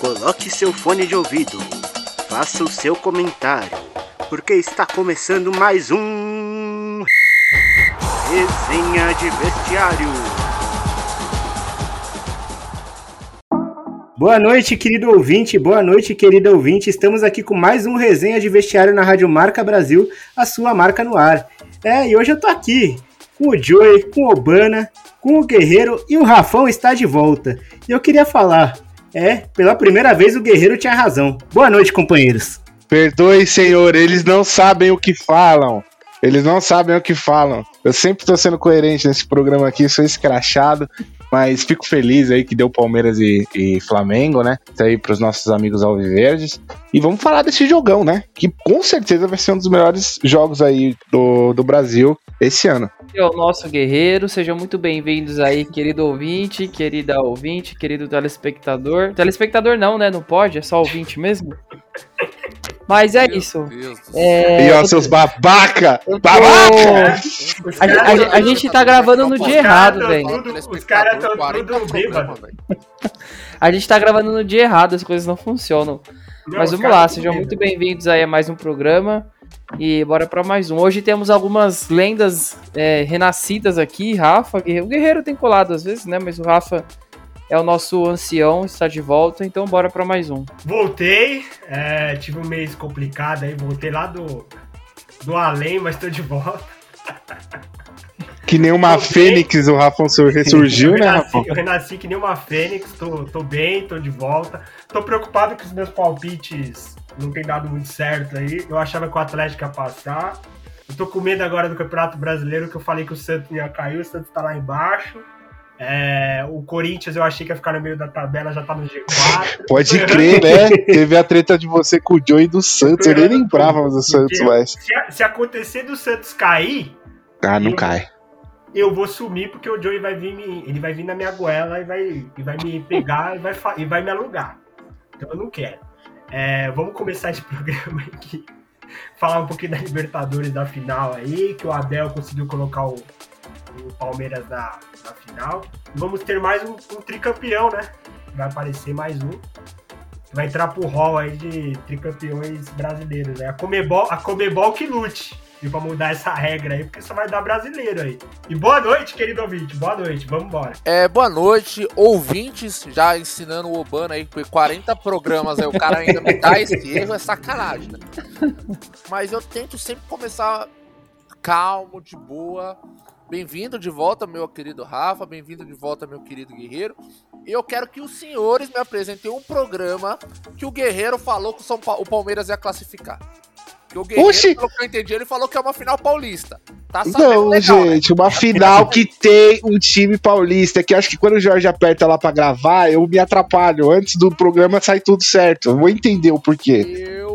Coloque seu fone de ouvido, faça o seu comentário, porque está começando mais um. Resenha de Vestiário. Boa noite, querido ouvinte, boa noite, querida ouvinte. Estamos aqui com mais um Resenha de Vestiário na Rádio Marca Brasil, a sua marca no ar. É, e hoje eu tô aqui com o Joey, com o Obana, com o Guerreiro e o Rafão está de volta. E eu queria falar, é, pela primeira vez o Guerreiro tinha razão. Boa noite, companheiros. Perdoe, senhor, eles não sabem o que falam. Eles não sabem o que falam. Eu sempre tô sendo coerente nesse programa aqui, sou escrachado, mas fico feliz aí que deu Palmeiras e, e Flamengo, né? Isso aí pros nossos amigos alviverdes. E vamos falar desse jogão, né? Que com certeza vai ser um dos melhores jogos aí do, do Brasil esse ano. É o nosso guerreiro, sejam muito bem-vindos aí, querido ouvinte, querida ouvinte, querido telespectador. Telespectador não, né? Não pode, é só ouvinte mesmo. Mas é Meu isso. É... E ó, seus babaca! Babaca! A, a, a, gente tá gravando no dia errado, velho. Os caras estão tudo bêbados. A gente tá gravando no dia errado, as coisas não funcionam. Não, Mas vamos lá, sejam muito bem-vindos aí a mais um programa. E bora para mais um. Hoje temos algumas lendas é, renascidas aqui, Rafa. O Guerreiro tem colado às vezes, né? Mas o Rafa é o nosso ancião, está de volta, então bora para mais um. Voltei, é, tive um mês complicado aí, voltei lá do, do além, mas estou de volta. Que nem uma Voltei. fênix, o Rafa ressurgiu, né, Rafa? Eu renasci que nem uma fênix, tô, tô bem, tô de volta. Tô preocupado que os meus palpites não tem dado muito certo aí. Eu achava que o Atlético ia passar. Eu tô com medo agora do Campeonato Brasileiro, que eu falei que o Santos ia cair, o Santos tá lá embaixo. É, o Corinthians eu achei que ia ficar no meio da tabela, já tá no G4. Pode crer, né? Teve a treta de você com o Joey do Santos, eu nem lembrava do Santos mais. Se, se, acontecer do Santos cair. Ah, não eu, cai. Eu vou sumir porque o Joey vai vir me, ele vai vir na minha goela e vai, e vai me pegar e vai, e vai me alugar. Então eu não quero. É, vamos começar esse programa aqui. Falar um pouquinho da Libertadores da final aí, que o Abel conseguiu colocar o, o Palmeiras na, na final. E vamos ter mais um, um tricampeão, né? Vai aparecer mais um. Vai entrar pro hall aí de tricampeões brasileiros, né? A Comebol, a Comebol que lute. E pra mudar essa regra aí, porque só vai dar brasileiro aí. E boa noite, querido ouvinte. Boa noite, vamos embora. É, boa noite, ouvintes, já ensinando o Obana aí, 40 programas aí, o cara ainda me dá esse erro, é sacanagem, né? Mas eu tento sempre começar calmo, de boa. Bem-vindo de volta, meu querido Rafa, bem-vindo de volta, meu querido Guerreiro. E eu quero que os senhores me apresentem um programa que o Guerreiro falou que o, pa o Palmeiras ia classificar. Que o Guerreiro, Oxi. pelo que eu entendi, ele falou que é uma final paulista. Tá Não, legal, né? gente, né? uma final que tem um time paulista, que acho que quando o Jorge aperta lá pra gravar, eu me atrapalho. Antes do programa sai tudo certo. Eu vou entender o porquê. Eu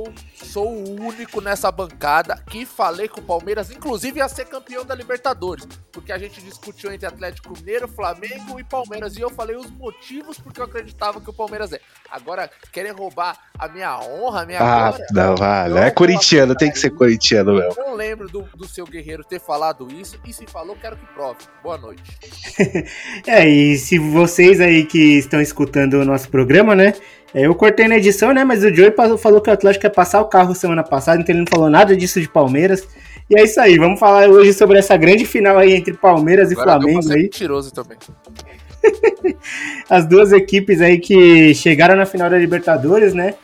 sou o único nessa bancada que falei que o Palmeiras, inclusive, ia ser campeão da Libertadores. Porque a gente discutiu entre Atlético Mineiro, Flamengo e Palmeiras. E eu falei os motivos porque eu acreditava que o Palmeiras é. Agora, querem roubar a minha honra, a minha ah, glória? Não, vale. É corintiano, tem que ser corintiano mesmo. Eu não lembro do, do seu guerreiro ter falado isso. E se falou, quero que prove. Boa noite. é, e se vocês aí que estão escutando o nosso programa, né? É, eu cortei na edição, né? Mas o Joey falou que o Atlético ia passar o carro semana passada, então ele não falou nada disso de Palmeiras. E é isso aí, vamos falar hoje sobre essa grande final aí entre Palmeiras Agora e Flamengo. aí. mentiroso também. As duas equipes aí que chegaram na final da Libertadores, né?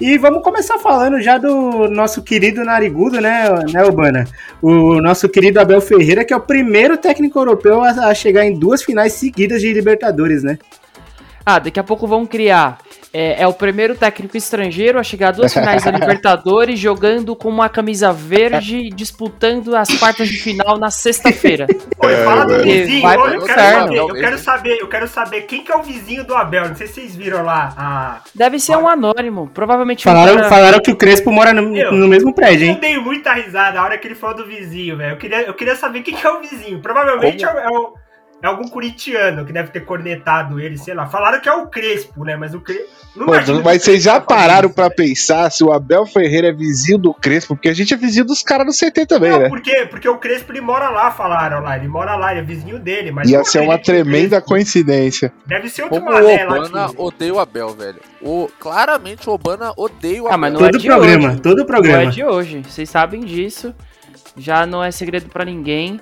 E vamos começar falando já do nosso querido narigudo, né, né, Urbana? O nosso querido Abel Ferreira, que é o primeiro técnico europeu a chegar em duas finais seguidas de Libertadores, né? Ah, daqui a pouco vão criar é, é, o primeiro técnico estrangeiro a chegar a duas finais da Libertadores, jogando com uma camisa verde, disputando as quartas de final na sexta-feira. fala do vizinho, vai eu, quero saber, eu quero saber, eu quero saber quem que é o vizinho do Abel. Não sei se vocês viram lá. A... Deve ser um anônimo, provavelmente. Falaram, falaram que o Crespo mora no, no mesmo prédio, hein? Eu dei muita risada a hora que ele falou do vizinho, velho. Eu queria, eu queria saber quem que é o vizinho. Provavelmente é o, é o é algum curitiano que deve ter cornetado ele, sei lá. Falaram que é o Crespo, né? Mas o Crespo. Pô, mas vocês já pararam para pensar se o Abel Ferreira é vizinho do Crespo? Porque a gente é vizinho dos caras do CT também, não, né? Por quê? Porque o Crespo ele mora lá, falaram lá. Ele mora lá, ele é vizinho dele. Mas Ia ser uma tremenda coincidência. Deve ser outro Como o Obana odeia o Abel, velho. O, claramente o Obana odeia o Abel. Ah, mas não todo é de programa, hoje. todo programa. Não é de hoje. Vocês sabem disso. Já não é segredo para ninguém.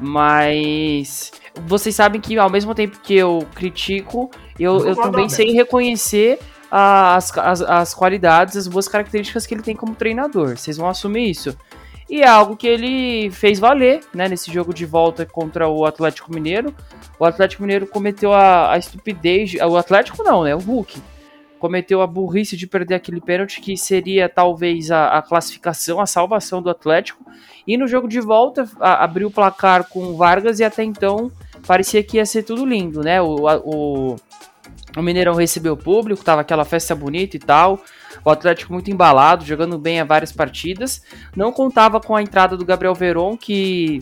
Mas vocês sabem que ao mesmo tempo que eu critico, eu, eu também sei reconhecer as, as, as qualidades, as boas características que ele tem como treinador. Vocês vão assumir isso. E é algo que ele fez valer, né, nesse jogo de volta contra o Atlético Mineiro. O Atlético Mineiro cometeu a, a estupidez, o Atlético não, né, o Hulk. Cometeu a burrice de perder aquele pênalti que seria talvez a, a classificação, a salvação do Atlético. E no jogo de volta a, abriu o placar com o Vargas e até então parecia que ia ser tudo lindo, né? O, o, o Mineirão recebeu o público, tava aquela festa bonita e tal. O Atlético muito embalado, jogando bem a várias partidas. Não contava com a entrada do Gabriel Veron, que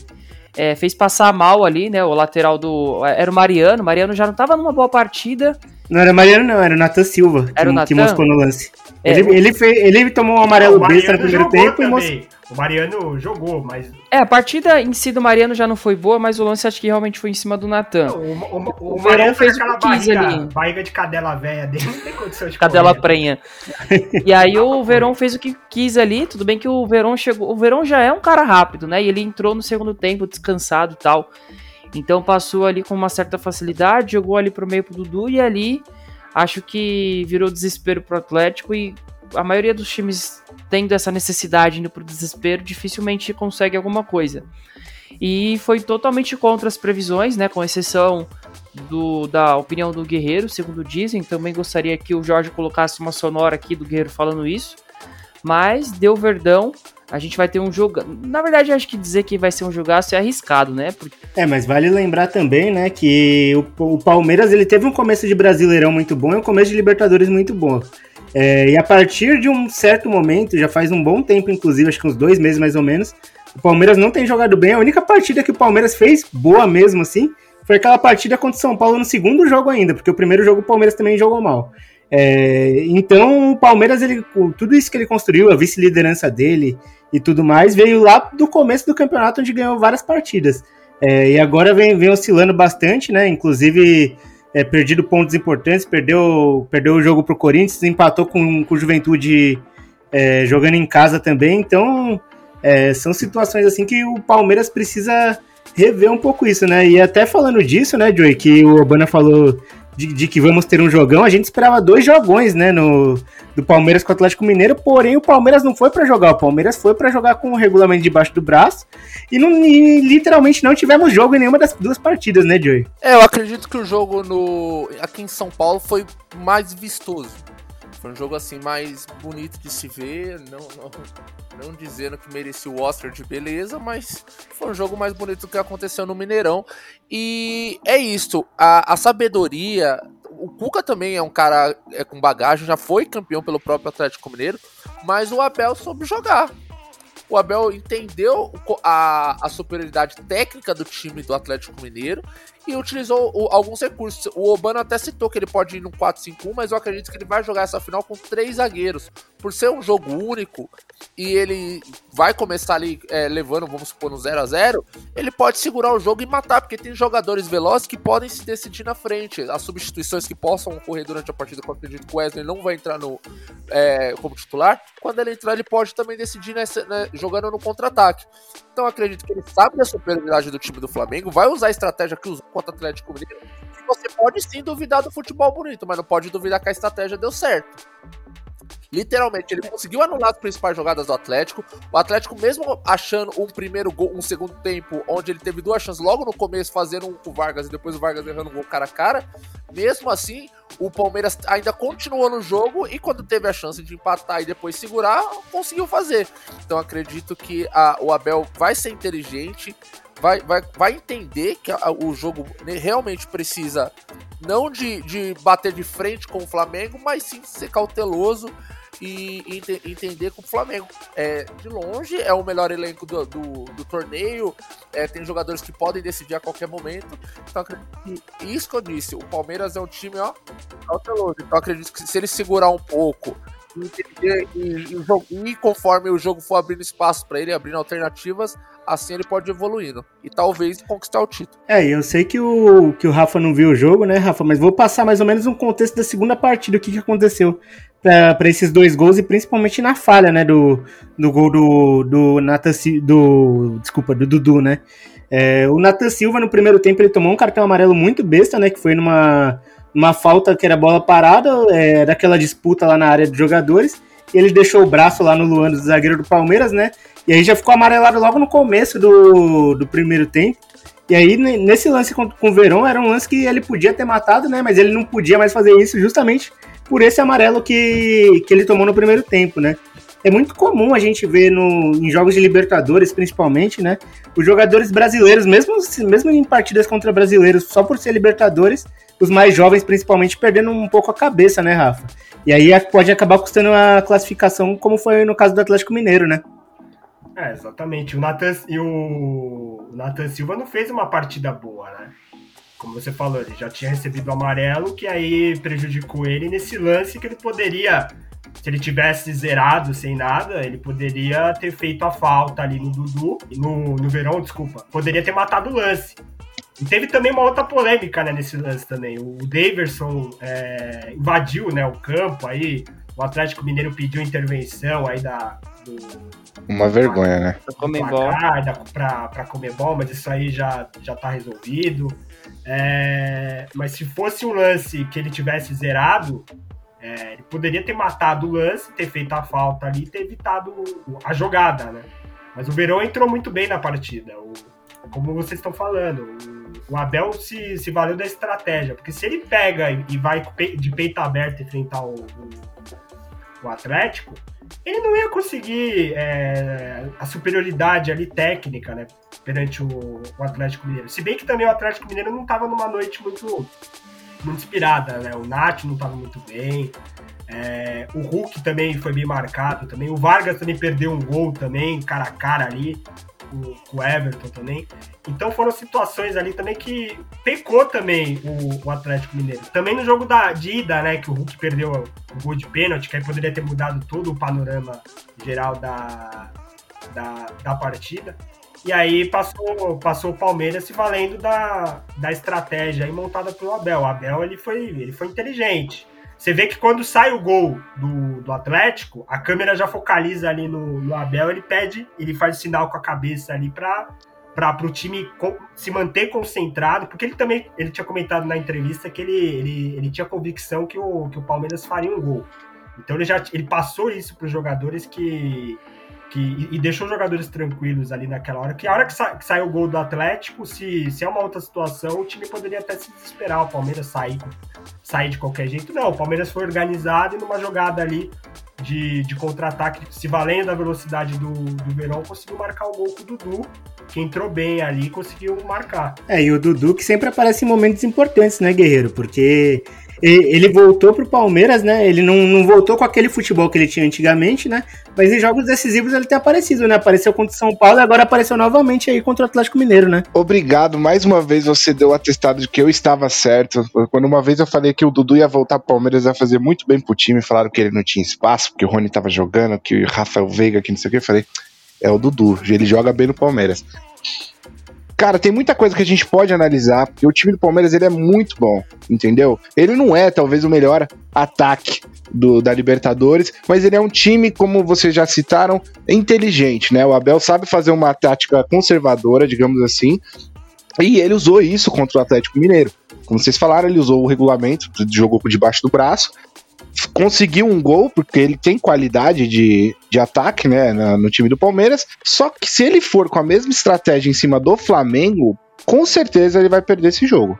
é, fez passar mal ali, né? O lateral do. Era o Mariano. O Mariano já não tava numa boa partida. Não era Mariano, não, era o Natan Silva Era o que, que Natan? moscou no lance. É, ele, o- ele, fez, ele tomou um amarelo o besta no primeiro tempo e mostrou. também. O Mariano jogou, mas É, a partida em si do Mariano já não foi boa, mas o lance acho que realmente foi em cima do Natan. o, o, o, O Mariano fez aquela o que quis barriga, ali. barriga de cadela velha dele, não tem condição de Cadela correr. prenha. E aí o Verón fez o que quis ali. Tudo bem que o Verón chegou. O Verón já é um cara rápido, né? E ele entrou no segundo tempo descansado e tal. Então passou ali com uma certa facilidade, jogou ali pro meio pro Dudu e ali acho que virou desespero pro Atlético e a maioria dos times tendo essa necessidade indo pro desespero dificilmente consegue alguma coisa. E foi totalmente contra as previsões, né? Com exceção do, da opinião do Guerreiro, segundo dizem. Também gostaria que o Jorge colocasse uma sonora aqui do Guerreiro falando isso. Mas deu verdão. A gente vai ter um jogo. Na verdade, acho que dizer que vai ser um jogaço é arriscado, né? Porque É, mas vale lembrar também, né, que o, o Palmeiras ele teve um começo de Brasileirão muito bom e um começo de Libertadores muito bom. É, e a partir de um certo momento, já faz um bom tempo, inclusive, acho que uns dois meses mais ou menos, o Palmeiras não tem jogado bem. A única partida que o Palmeiras fez, boa mesmo assim, foi aquela partida contra o São Paulo no segundo jogo ainda, porque o primeiro jogo o Palmeiras também jogou mal. É, então o Palmeiras, ele, tudo isso que ele construiu, a vice-liderança dele e tudo mais, veio lá do começo do campeonato, onde ganhou várias partidas. É, e agora vem, vem oscilando bastante, né? Inclusive, é, perdido pontos importantes, perdeu, perdeu o jogo pro Corinthians, empatou com, com o Juventude é, jogando em casa também. Então, é, são situações assim que o Palmeiras precisa rever um pouco isso, né? E até falando disso, né, Joey, que o Obana falou de, de que vamos ter um jogão, a gente esperava dois jogões, né, no, do Palmeiras com o Atlético Mineiro, porém o Palmeiras não foi pra jogar, o Palmeiras foi pra jogar com o regulamento debaixo do braço e, não, e literalmente não tivemos jogo em nenhuma das duas partidas, né, Joey? É, eu acredito que o jogo no aqui em São Paulo foi mais vistoso. Foi um jogo assim mais bonito de se ver, não, não, não dizendo que merecia o Oscar de beleza, mas foi um jogo mais bonito que aconteceu no Mineirão. E é isso, a, a sabedoria. O Cuca também é um cara é, com bagagem, já foi campeão pelo próprio Atlético Mineiro, mas o Abel soube jogar. O Abel entendeu a, a superioridade técnica do time do Atlético Mineiro e utilizou o- alguns recursos. O Obano até citou que ele pode ir no 4-5-1, mas eu acredito que ele vai jogar essa final com três zagueiros. Por ser um jogo único e ele vai começar ali é, levando, vamos supor, no 0 a 0 ele pode segurar o jogo e matar, porque tem jogadores velozes que podem se decidir na frente. As substituições que possam ocorrer durante a partida, eu acredito que o Wesley não vai entrar no, é, como titular. Quando ele entrar, ele pode também decidir nessa- né, jogando no contra-ataque. Então acredito que ele sabe da superioridade do time do Flamengo, vai usar a estratégia que usou contra o Atlético Mineiro. E você pode sim duvidar do futebol bonito, mas não pode duvidar que a estratégia deu certo. Literalmente, ele conseguiu anular as principais jogadas do Atlético. O Atlético, mesmo achando um primeiro gol, um segundo tempo, onde ele teve duas chances logo no começo, fazendo um com o Vargas e depois o Vargas errando um gol cara a cara. Mesmo assim, o Palmeiras ainda continuou no jogo e quando teve a chance de empatar e depois segurar, conseguiu fazer. Então acredito que a- o Abel vai ser inteligente, vai, vai, vai entender que a- o jogo realmente precisa não de, de bater de frente com o Flamengo, mas sim ser cauteloso e, ente- entender que o Flamengo é de longe é o melhor elenco do, do, do torneio, é, tem jogadores que podem decidir a qualquer momento. Então acredito que isso que eu disse, o Palmeiras é um time ó, cauteloso. Então acredito que se ele segurar um pouco e e, e, e conforme o jogo for abrindo espaço para ele, abrindo alternativas, assim ele pode evoluindo e talvez conquistar o título. É, eu sei que o, que o Rafa não viu o jogo, né, Rafa? Mas vou passar mais ou menos um contexto da segunda partida, o que, que aconteceu para esses dois gols e principalmente na falha, né, do, do gol do, do Nathan do Desculpa, do Dudu, né? É, o Nathan Silva no primeiro tempo ele tomou um cartão amarelo muito besta, né? Que foi numa, numa falta que era bola parada, é, daquela disputa lá na área de jogadores. E ele deixou o braço lá no Luan, do zagueiro do Palmeiras, né? E aí já ficou amarelado logo no começo do, do primeiro tempo. E aí, ne- nesse lance com, com o Verón, era um lance que ele podia ter matado, né? Mas ele não podia mais fazer isso justamente por esse amarelo que, que ele tomou no primeiro tempo, né? É muito comum a gente ver no, em jogos de Libertadores, principalmente, né? Os jogadores brasileiros, mesmo, mesmo em partidas contra brasileiros, só por ser Libertadores, os mais jovens, principalmente, perdendo um pouco a cabeça, né, Rafa? E aí pode acabar custando a classificação, como foi no caso do Atlético Mineiro, né? É, exatamente. O Nathan, e o Nathan Silva não fez uma partida boa, né? Como você falou, ele já tinha recebido o amarelo, que aí prejudicou ele nesse lance que ele poderia, se ele tivesse zerado sem nada, ele poderia ter feito a falta ali no Dudu, no, no Verão, desculpa, poderia ter matado o lance. E teve também uma outra polêmica né, nesse lance também. O Daverson é, invadiu né, o campo aí, o Atlético Mineiro pediu intervenção aí da, do, Uma vergonha, né? Da placar da- pra, pra Comebol, mas isso aí já, já tá resolvido. É, mas se fosse um lance que ele tivesse zerado, é, ele poderia ter matado o lance, ter feito a falta ali ter evitado a jogada, né? Mas o Verão entrou muito bem na partida. O- como vocês estão falando, o, o Abel se, se valeu da estratégia, porque se ele pega e, vai de peito aberto enfrentar o, o, o Atlético, ele não ia conseguir é, a superioridade ali técnica, né? Perante o, o Atlético Mineiro. Se bem que também o Atlético Mineiro não estava numa noite muito, muito inspirada, né? O Nath não estava muito bem. é, o Hulk também foi bem marcado também. O Vargas também perdeu um gol também, cara a cara ali, com, o Everton também. Então foram situações ali também que pecou também o, o Atlético Mineiro. Também no jogo da, de ida, né? Que o Hulk perdeu o gol de pênalti, que aí poderia ter mudado todo o panorama geral da, da, da partida. E aí passou, passou o Palmeiras se valendo da, da estratégia montada pelo Abel. O Abel ele foi, ele foi inteligente. Você vê que quando sai o gol do, do Atlético, a câmera já focaliza ali no, no Abel, ele pede, ele faz sinal com a cabeça ali para para o time se manter concentrado, porque ele também ele tinha comentado na entrevista que ele, ele, ele tinha convicção que o, que o Palmeiras faria um gol. Então ele já ele passou isso para os jogadores que, que e- deixou os jogadores tranquilos ali naquela hora. Que a hora que, sa, que saiu o gol do Atlético, se, se é uma outra situação, o time poderia até se desesperar, o Palmeiras sair, sair de qualquer jeito. Não, o Palmeiras foi organizado e numa jogada ali de, de contra-ataque, se valendo da velocidade do, do Verão, conseguiu marcar o gol com o Dudu, que entrou bem ali e conseguiu marcar. É, e o Dudu que sempre aparece em momentos importantes, né, Guerreiro? Porque ele voltou pro Palmeiras, né? Ele não, não voltou com aquele futebol que ele tinha antigamente, né? Mas em jogos decisivos ele tem aparecido, né? Apareceu contra o São Paulo e agora apareceu novamente aí contra o Atlético Mineiro, né? Obrigado, mais uma vez você deu o atestado de que eu estava certo. Quando uma vez eu falei que o Dudu ia voltar pro Palmeiras, ia fazer muito bem pro time, falaram que ele não tinha espaço, porque o Rony tava jogando, que o Rafael Veiga, que não sei o que, eu falei, é o Dudu, ele joga bem no Palmeiras. Cara, tem muita coisa que a gente pode analisar, porque o time do Palmeiras ele é muito bom, entendeu? Ele não é talvez o melhor ataque do, da Libertadores, mas ele é um time, como vocês já citaram, inteligente, né? O Abel sabe fazer uma tática conservadora, digamos assim, e ele usou isso contra o Atlético Mineiro. Como vocês falaram, ele usou o regulamento, jogou por debaixo do braço, conseguiu um gol, porque ele tem qualidade de, de ataque né, no time do Palmeiras. Só que se ele for com a mesma estratégia em cima do Flamengo, com certeza ele vai perder esse jogo.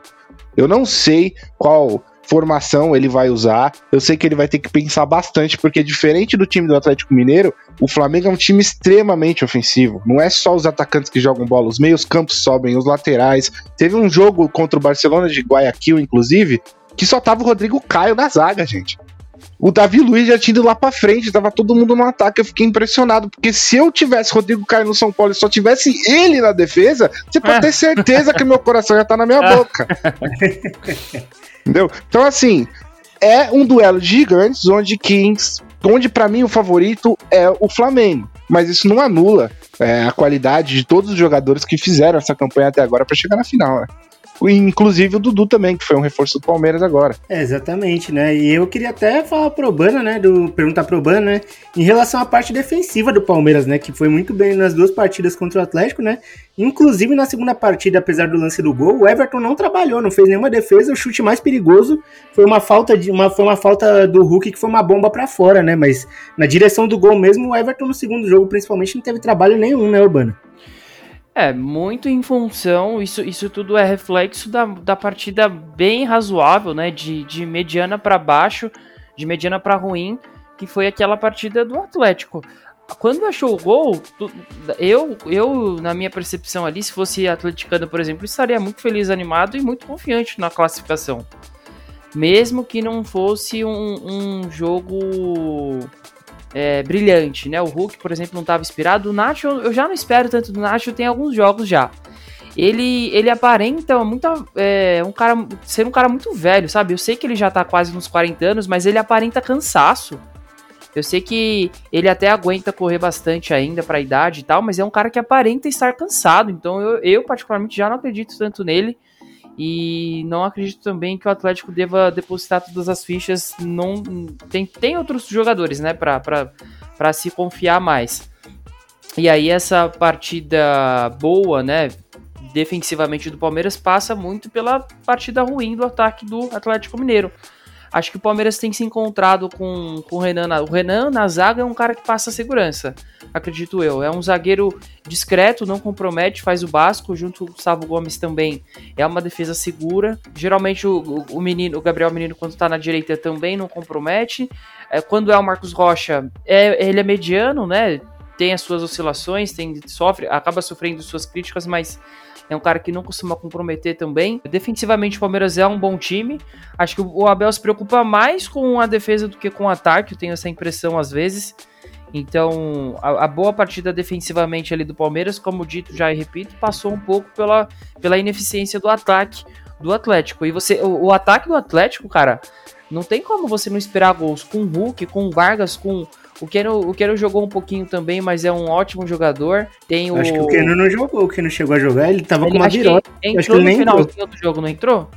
Eu não sei qual formação ele vai usar. Eu sei que ele vai ter que pensar bastante, porque diferente do time do Atlético Mineiro, o Flamengo é um time extremamente ofensivo. Não é só os atacantes que jogam bola, os meios campos sobem, os laterais. Teve um jogo contra o Barcelona de Guayaquil, inclusive, que só tava o Rodrigo Caio na zaga, gente. O Davi Luiz já tinha ido lá pra frente, tava todo mundo no ataque. Eu fiquei impressionado, porque se eu tivesse Rodrigo Caio no São Paulo e só tivesse ele na defesa, você pode ter certeza que meu coração já tá na minha boca. Entendeu? Então, assim, é um duelo de gigantes onde Kings, onde para mim o favorito é o Flamengo. Mas isso não anula é, a qualidade de todos os jogadores que fizeram essa campanha até agora para chegar na final. Né? Inclusive o Dudu também, que foi um reforço do Palmeiras agora. É, exatamente, né? E eu queria até falar pro Bana, né? Do, perguntar pro Bana, né? Em relação à parte defensiva do Palmeiras, né? Que foi muito bem nas duas partidas contra o Atlético, né? Inclusive na segunda partida, apesar do lance do gol, o Everton não trabalhou, não fez nenhuma defesa. O chute mais perigoso foi uma falta de uma, foi uma falta do Hulk que foi uma bomba para fora, né? Mas na direção do gol mesmo, o Everton no segundo jogo, principalmente, não teve trabalho nenhum, né, Urbana? É, muito em função, isso, isso tudo é reflexo da, da partida bem razoável, né? De, de mediana para baixo, de mediana para ruim, que foi aquela partida do Atlético. Quando achou o gol, eu, eu, na minha percepção ali, se fosse atleticano, por exemplo, estaria muito feliz, animado e muito confiante na classificação. Mesmo que não fosse um, um jogo é, brilhante, né? O Hulk, por exemplo, não estava inspirado. O Nacho, eu já não espero tanto do Nacho, tem alguns jogos já. Ele, ele aparenta muito, é, um cara, ser um cara muito velho, sabe? Eu sei que ele já tá quase nos 40 anos, mas ele aparenta cansaço. Eu sei que ele até aguenta correr bastante ainda para a idade e tal, mas é um cara que aparenta estar cansado. Então eu, eu particularmente já não acredito tanto nele. E não acredito também que o Atlético deva depositar todas as fichas. Não, tem, tem outros jogadores, né, para se confiar mais. E aí essa partida boa, né, defensivamente do Palmeiras passa muito pela partida ruim do ataque do Atlético Mineiro. Acho que o Palmeiras tem se encontrado com, com o Renan. O Renan na zaga é um cara que passa segurança, acredito eu. É um zagueiro discreto, não compromete, faz o básico, junto com o Gustavo Gomes também. É uma defesa segura. Geralmente o, o menino, o Gabriel Menino, quando está na direita, também não compromete. É, quando é o Marcos Rocha, é, ele é mediano, né? Tem as suas oscilações, tem, sofre, acaba sofrendo suas críticas, mas é um cara que não costuma comprometer também. Defensivamente, o Palmeiras é um bom time. Acho que o Abel se preocupa mais com a defesa do que com o ataque, eu tenho essa impressão às vezes. Então, a, a, boa partida defensivamente ali do Palmeiras, como dito já e repito, passou um pouco pela, pela ineficiência do ataque do Atlético. E você, o, o ataque do Atlético, cara, não tem como você não esperar gols com o Hulk, com o Vargas, com o Keno, o Keno jogou um pouquinho também, mas é um ótimo jogador. Tem o... Acho que o Keno não jogou, o Keno chegou a jogar, ele tava ele, com uma virose. Entrou acho que ele no final entrou. do jogo, não entrou?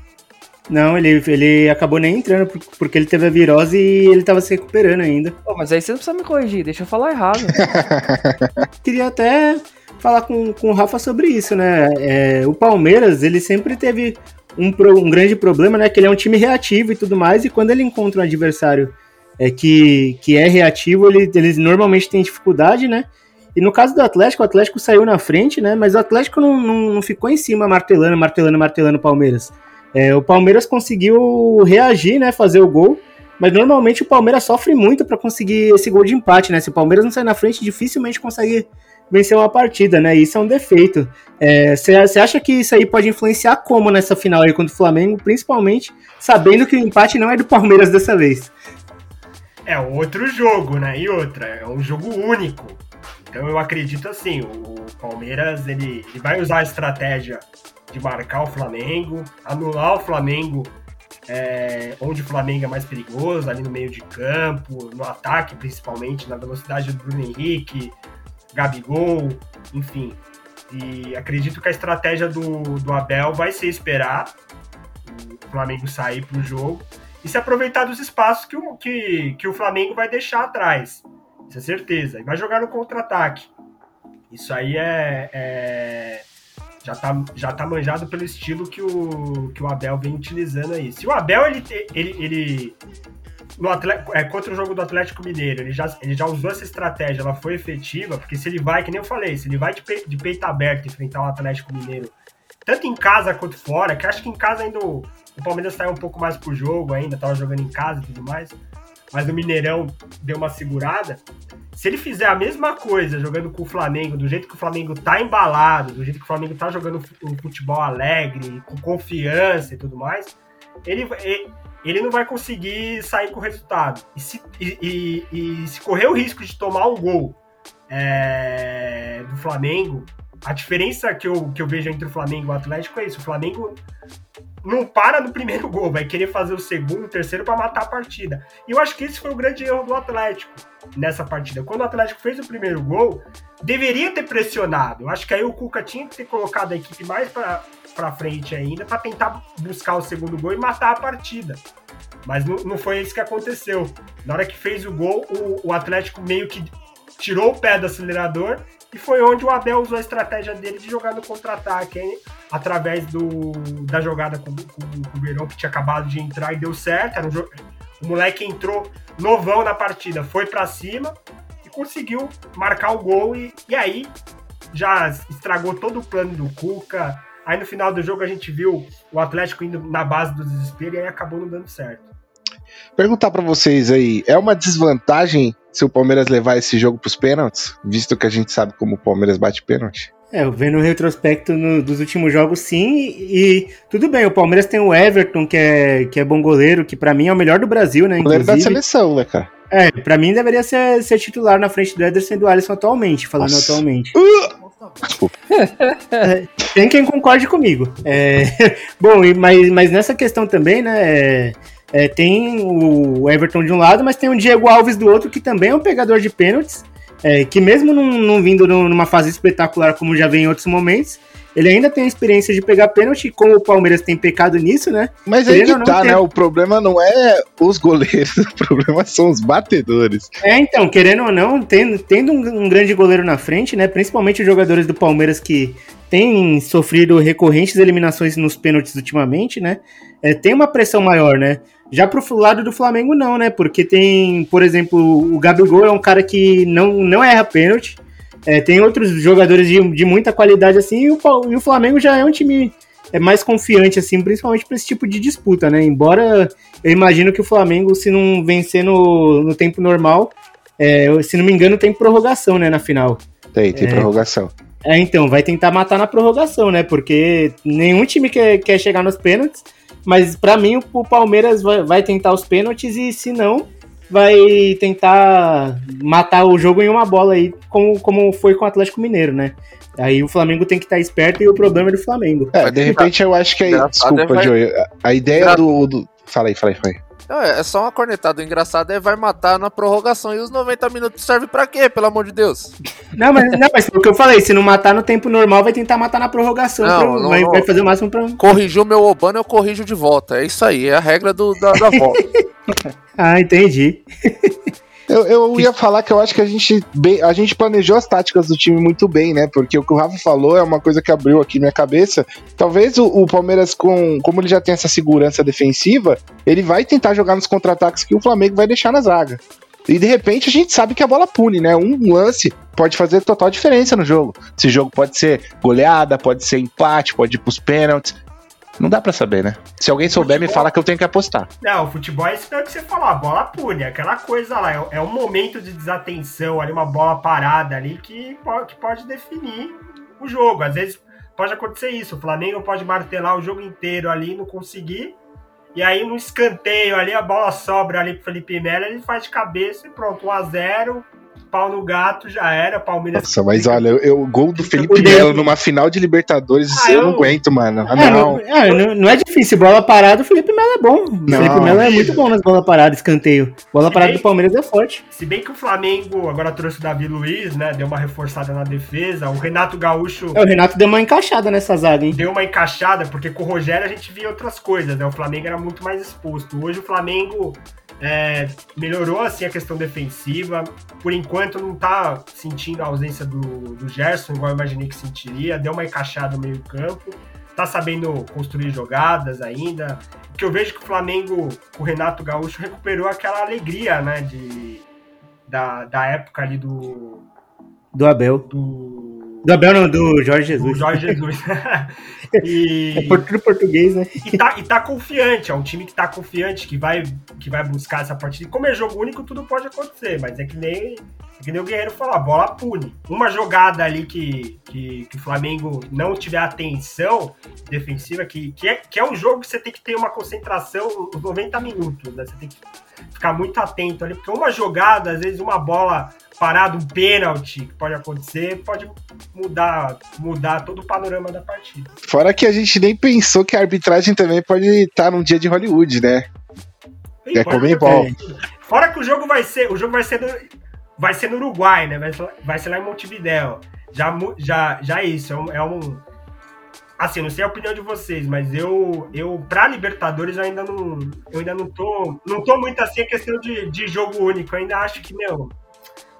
Não, ele, ele acabou nem entrando porque ele teve a virose e ele tava se recuperando ainda. Pô, mas aí você não precisa me corrigir, deixa eu falar errado. Queria até falar com, com o Rafa sobre isso, né? É, o Palmeiras, ele sempre teve um, um grande problema, né? Que ele é um time reativo e tudo mais, e quando ele encontra um adversário é, que, que é reativo, ele, eles normalmente têm dificuldade, né? E no caso do Atlético, o Atlético saiu na frente, né? Mas o Atlético não, não, não ficou em cima martelando, martelando, martelando o Palmeiras. É, o Palmeiras conseguiu reagir, né? Fazer o gol. Mas normalmente o Palmeiras sofre muito para conseguir esse gol de empate, né? Se o Palmeiras não sair na frente, dificilmente consegue vencer uma partida, né? Isso é um defeito. Você é, acha que isso aí pode influenciar como nessa final aí contra o Flamengo, principalmente sabendo que o empate não é do Palmeiras dessa vez? é outro jogo, né? E outra, é um jogo único. Então eu acredito assim, o Palmeiras ele, ele vai usar a estratégia de marcar o Flamengo, anular o Flamengo é, onde o Flamengo é mais perigoso, ali no meio de campo, no ataque principalmente, na velocidade do Bruno Henrique, Gabigol, enfim. E acredito que a estratégia do, do Abel vai ser esperar o Flamengo sair para o jogo e se aproveitar dos espaços que o, que, que o Flamengo vai deixar atrás. Isso é certeza. E vai jogar no contra-ataque. Isso aí é, é, já, tá, já tá manjado pelo estilo que o, que o Abel vem utilizando aí. Se o Abel ele, ele, ele no é, contra o jogo do Atlético Mineiro, ele já, ele já usou essa estratégia, ela foi efetiva, porque se ele vai, que nem eu falei, se ele vai de, pe, de peito aberto enfrentar o Atlético Mineiro, tanto em casa quanto fora, que acho que em casa ainda o, o Palmeiras saiu um pouco mais pro jogo ainda, tava jogando em casa e tudo mais. Mas o Mineirão deu uma segurada. Se ele fizer a mesma coisa jogando com o Flamengo, do jeito que o Flamengo tá embalado, do jeito que o Flamengo tá jogando um futebol alegre, com confiança e tudo mais, ele, ele não vai conseguir sair com o resultado. E se, e, e, e se correr o risco de tomar um gol é, do Flamengo, a diferença que eu, que eu vejo entre o Flamengo e o Atlético é isso. O Flamengo não para no primeiro gol, vai querer fazer o segundo, o terceiro para matar a partida. E eu acho que esse foi o grande erro do Atlético nessa partida. Quando o Atlético fez o primeiro gol, deveria ter pressionado. Eu acho que aí o Cuca tinha que ter colocado a equipe mais para frente ainda para tentar buscar o segundo gol e matar a partida. Mas não, não, foi isso que aconteceu. Na hora que fez o gol, o, o, Atlético meio que tirou o pé do acelerador e foi onde o Abel usou a estratégia dele de jogar no contra-ataque, através do, da jogada com, com, com, o Verão, que tinha acabado de entrar e deu certo. Um o moleque entrou novão na partida, foi para cima e conseguiu marcar o gol e, e aí já estragou todo o plano do Cuca, Aí no final do jogo a gente viu o Atlético indo na base do desespero e aí acabou não dando certo. Perguntar para vocês aí, é uma desvantagem se o Palmeiras levar esse jogo para os pênaltis, visto que a gente sabe como o Palmeiras bate pênalti? É, vendo o retrospecto no, dos últimos jogos, sim, e, e, tudo bem, o Palmeiras tem o Everton, que é, que é bom goleiro, que para mim é o melhor do Brasil, né? Goleiro da seleção, né, cara? É, pra mim deveria ser, ser titular na frente do Ederson e do Alisson atualmente, falando Nossa. atualmente. Uh! Desculpa. Tem quem concorde comigo. É, bom, mas, mas nessa questão também, né? É, é, tem o Everton de um lado, mas tem o Diego Alves do outro, que também é um pegador de pênaltis. É, que mesmo não, não vindo numa fase espetacular como já vem em outros momentos, ele ainda tem a experiência de pegar pênalti, como o Palmeiras tem pecado nisso, né? Mas aí que tá, né? O problema não é os goleiros, o problema são os batedores. É, então, querendo ou não, tendo, tendo um, um grande goleiro na frente, né? Principalmente os jogadores do Palmeiras que têm sofrido recorrentes eliminações nos pênaltis ultimamente, né? É, tem uma pressão maior, né? Já pro lado do Flamengo, não, né? Porque tem, por exemplo, o Gabigol é um cara que não, não erra pênalti. É, tem outros jogadores de, de muita qualidade assim, e o, e o Flamengo já é um time é mais confiante, assim, principalmente para esse tipo de disputa, né? Embora eu imagino que o Flamengo, se não vencer no, no tempo normal, é, se não me engano, tem prorrogação, né, na final. Tem, tem é, prorrogação. É, então, vai tentar matar na prorrogação, né? Porque nenhum time quer, quer chegar nos pênaltis, mas para mim o, Palmeiras vai, vai tentar os pênaltis e se não, vai tentar matar o jogo em uma bola aí, como, como foi com o Atlético Mineiro, né? Aí o Flamengo tem que estar esperto e o problema é do Flamengo. É, de repente eu acho que aí. Desculpa, vai... Joey. A ideia do, do. Fala aí, fala aí, fala aí. Não, é só uma cornetada. O engraçado é vai matar na prorrogação. E os 90 minutos serve pra quê, pelo amor de Deus? Não, mas, não, mas o que eu falei, se não matar no tempo normal, vai tentar matar na prorrogação. Não, pra, não, vai, vai, fazer o máximo pra. Corrigiu meu Obana, eu corrijo de volta. É isso aí, é a regra do, da, da volta. ah, entendi. Eu, eu ia falar que eu acho que a gente, bem, a gente planejou as táticas do time muito bem, né? Porque o que o Rafa falou é uma coisa que abriu aqui minha cabeça. Talvez o, o Palmeiras, com, como ele já tem essa segurança defensiva, ele vai tentar jogar nos contra-ataques que o Flamengo vai deixar na zaga. E de repente a gente sabe que a bola pune, né? Um lance pode fazer total diferença no jogo. Esse jogo pode ser goleada, pode ser empate, pode ir pros pênaltis. Não dá para saber, né? Se alguém souber, futebol... me fala que eu tenho que apostar. Não, o futebol é isso que você falou, a bola pune, aquela coisa lá, é, é um momento de desatenção ali, uma bola parada ali que pode, que pode definir o jogo. Às vezes pode acontecer isso, o Flamengo pode martelar o jogo inteiro ali, não conseguir, e aí no escanteio ali, a bola sobra ali pro Felipe Melo, ele faz de cabeça e pronto, 1x0, pau no gato, já era. Palmeiras. Nossa, mas olha, eu, o gol do Felipe Melo numa final de Libertadores, ah, eu... eu... não aguento, mano. Ah, é, não. É, não, não, é difícil. Bola parada, o Felipe Melo é bom. O não, Felipe Melo é muito bom nas bolas paradas, escanteio. Bola se parada bem, do Palmeiras é forte. Se bem que o Flamengo agora trouxe o Davi Luiz, né? Deu uma reforçada na defesa. O Renato Gaúcho. É, o Renato deu uma encaixada nessa zaga, hein? Deu uma encaixada, porque com o Rogério a gente via outras coisas, né? O Flamengo era muito mais exposto. Hoje o Flamengo é, melhorou assim a questão defensiva. Por enquanto não tá sentindo a ausência do, do Gerson, igual eu imaginei que sentiria. Deu uma encaixada no meio-campo. Tá sabendo construir jogadas ainda. O que eu vejo que o Flamengo, o Renato Gaúcho, recuperou aquela alegria, né? De, da, da época ali do. Do Abel. Do Do Abel não, do Jorge Jesus. Jorge Jesus. e, É por- tudo português, né? e, tá, e tá confiante, é um time que tá confiante, que vai, que vai buscar essa partida. Como é jogo único, tudo pode acontecer, mas é que nem, é que nem o Guerreiro falou, a bola pune. Uma jogada ali que, que, que o Flamengo não tiver atenção defensiva, que, que, é, que é um jogo que você tem que ter uma concentração os 90 minutos, né? Você tem que ficar muito atento ali, porque uma jogada, às vezes uma bola parada, um pênalti que pode acontecer, pode mudar, mudar todo o panorama da partida. Fora que a gente nem pensou que a arbitragem também pode estar num dia de Hollywood, né? Ih, É Comembol. acontecer. Fora que o jogo vai ser, o jogo vai ser no, vai ser no Uruguai, né? Vai, ser- vai ser lá em Montevidéu. Já, já, já é isso, é um, é um- assim, não sei a opinião de vocês, mas eu, eu pra Libertadores eu ainda não, eu ainda não tô, não tô muito assim a questão de, de jogo único. Eu ainda acho que meu,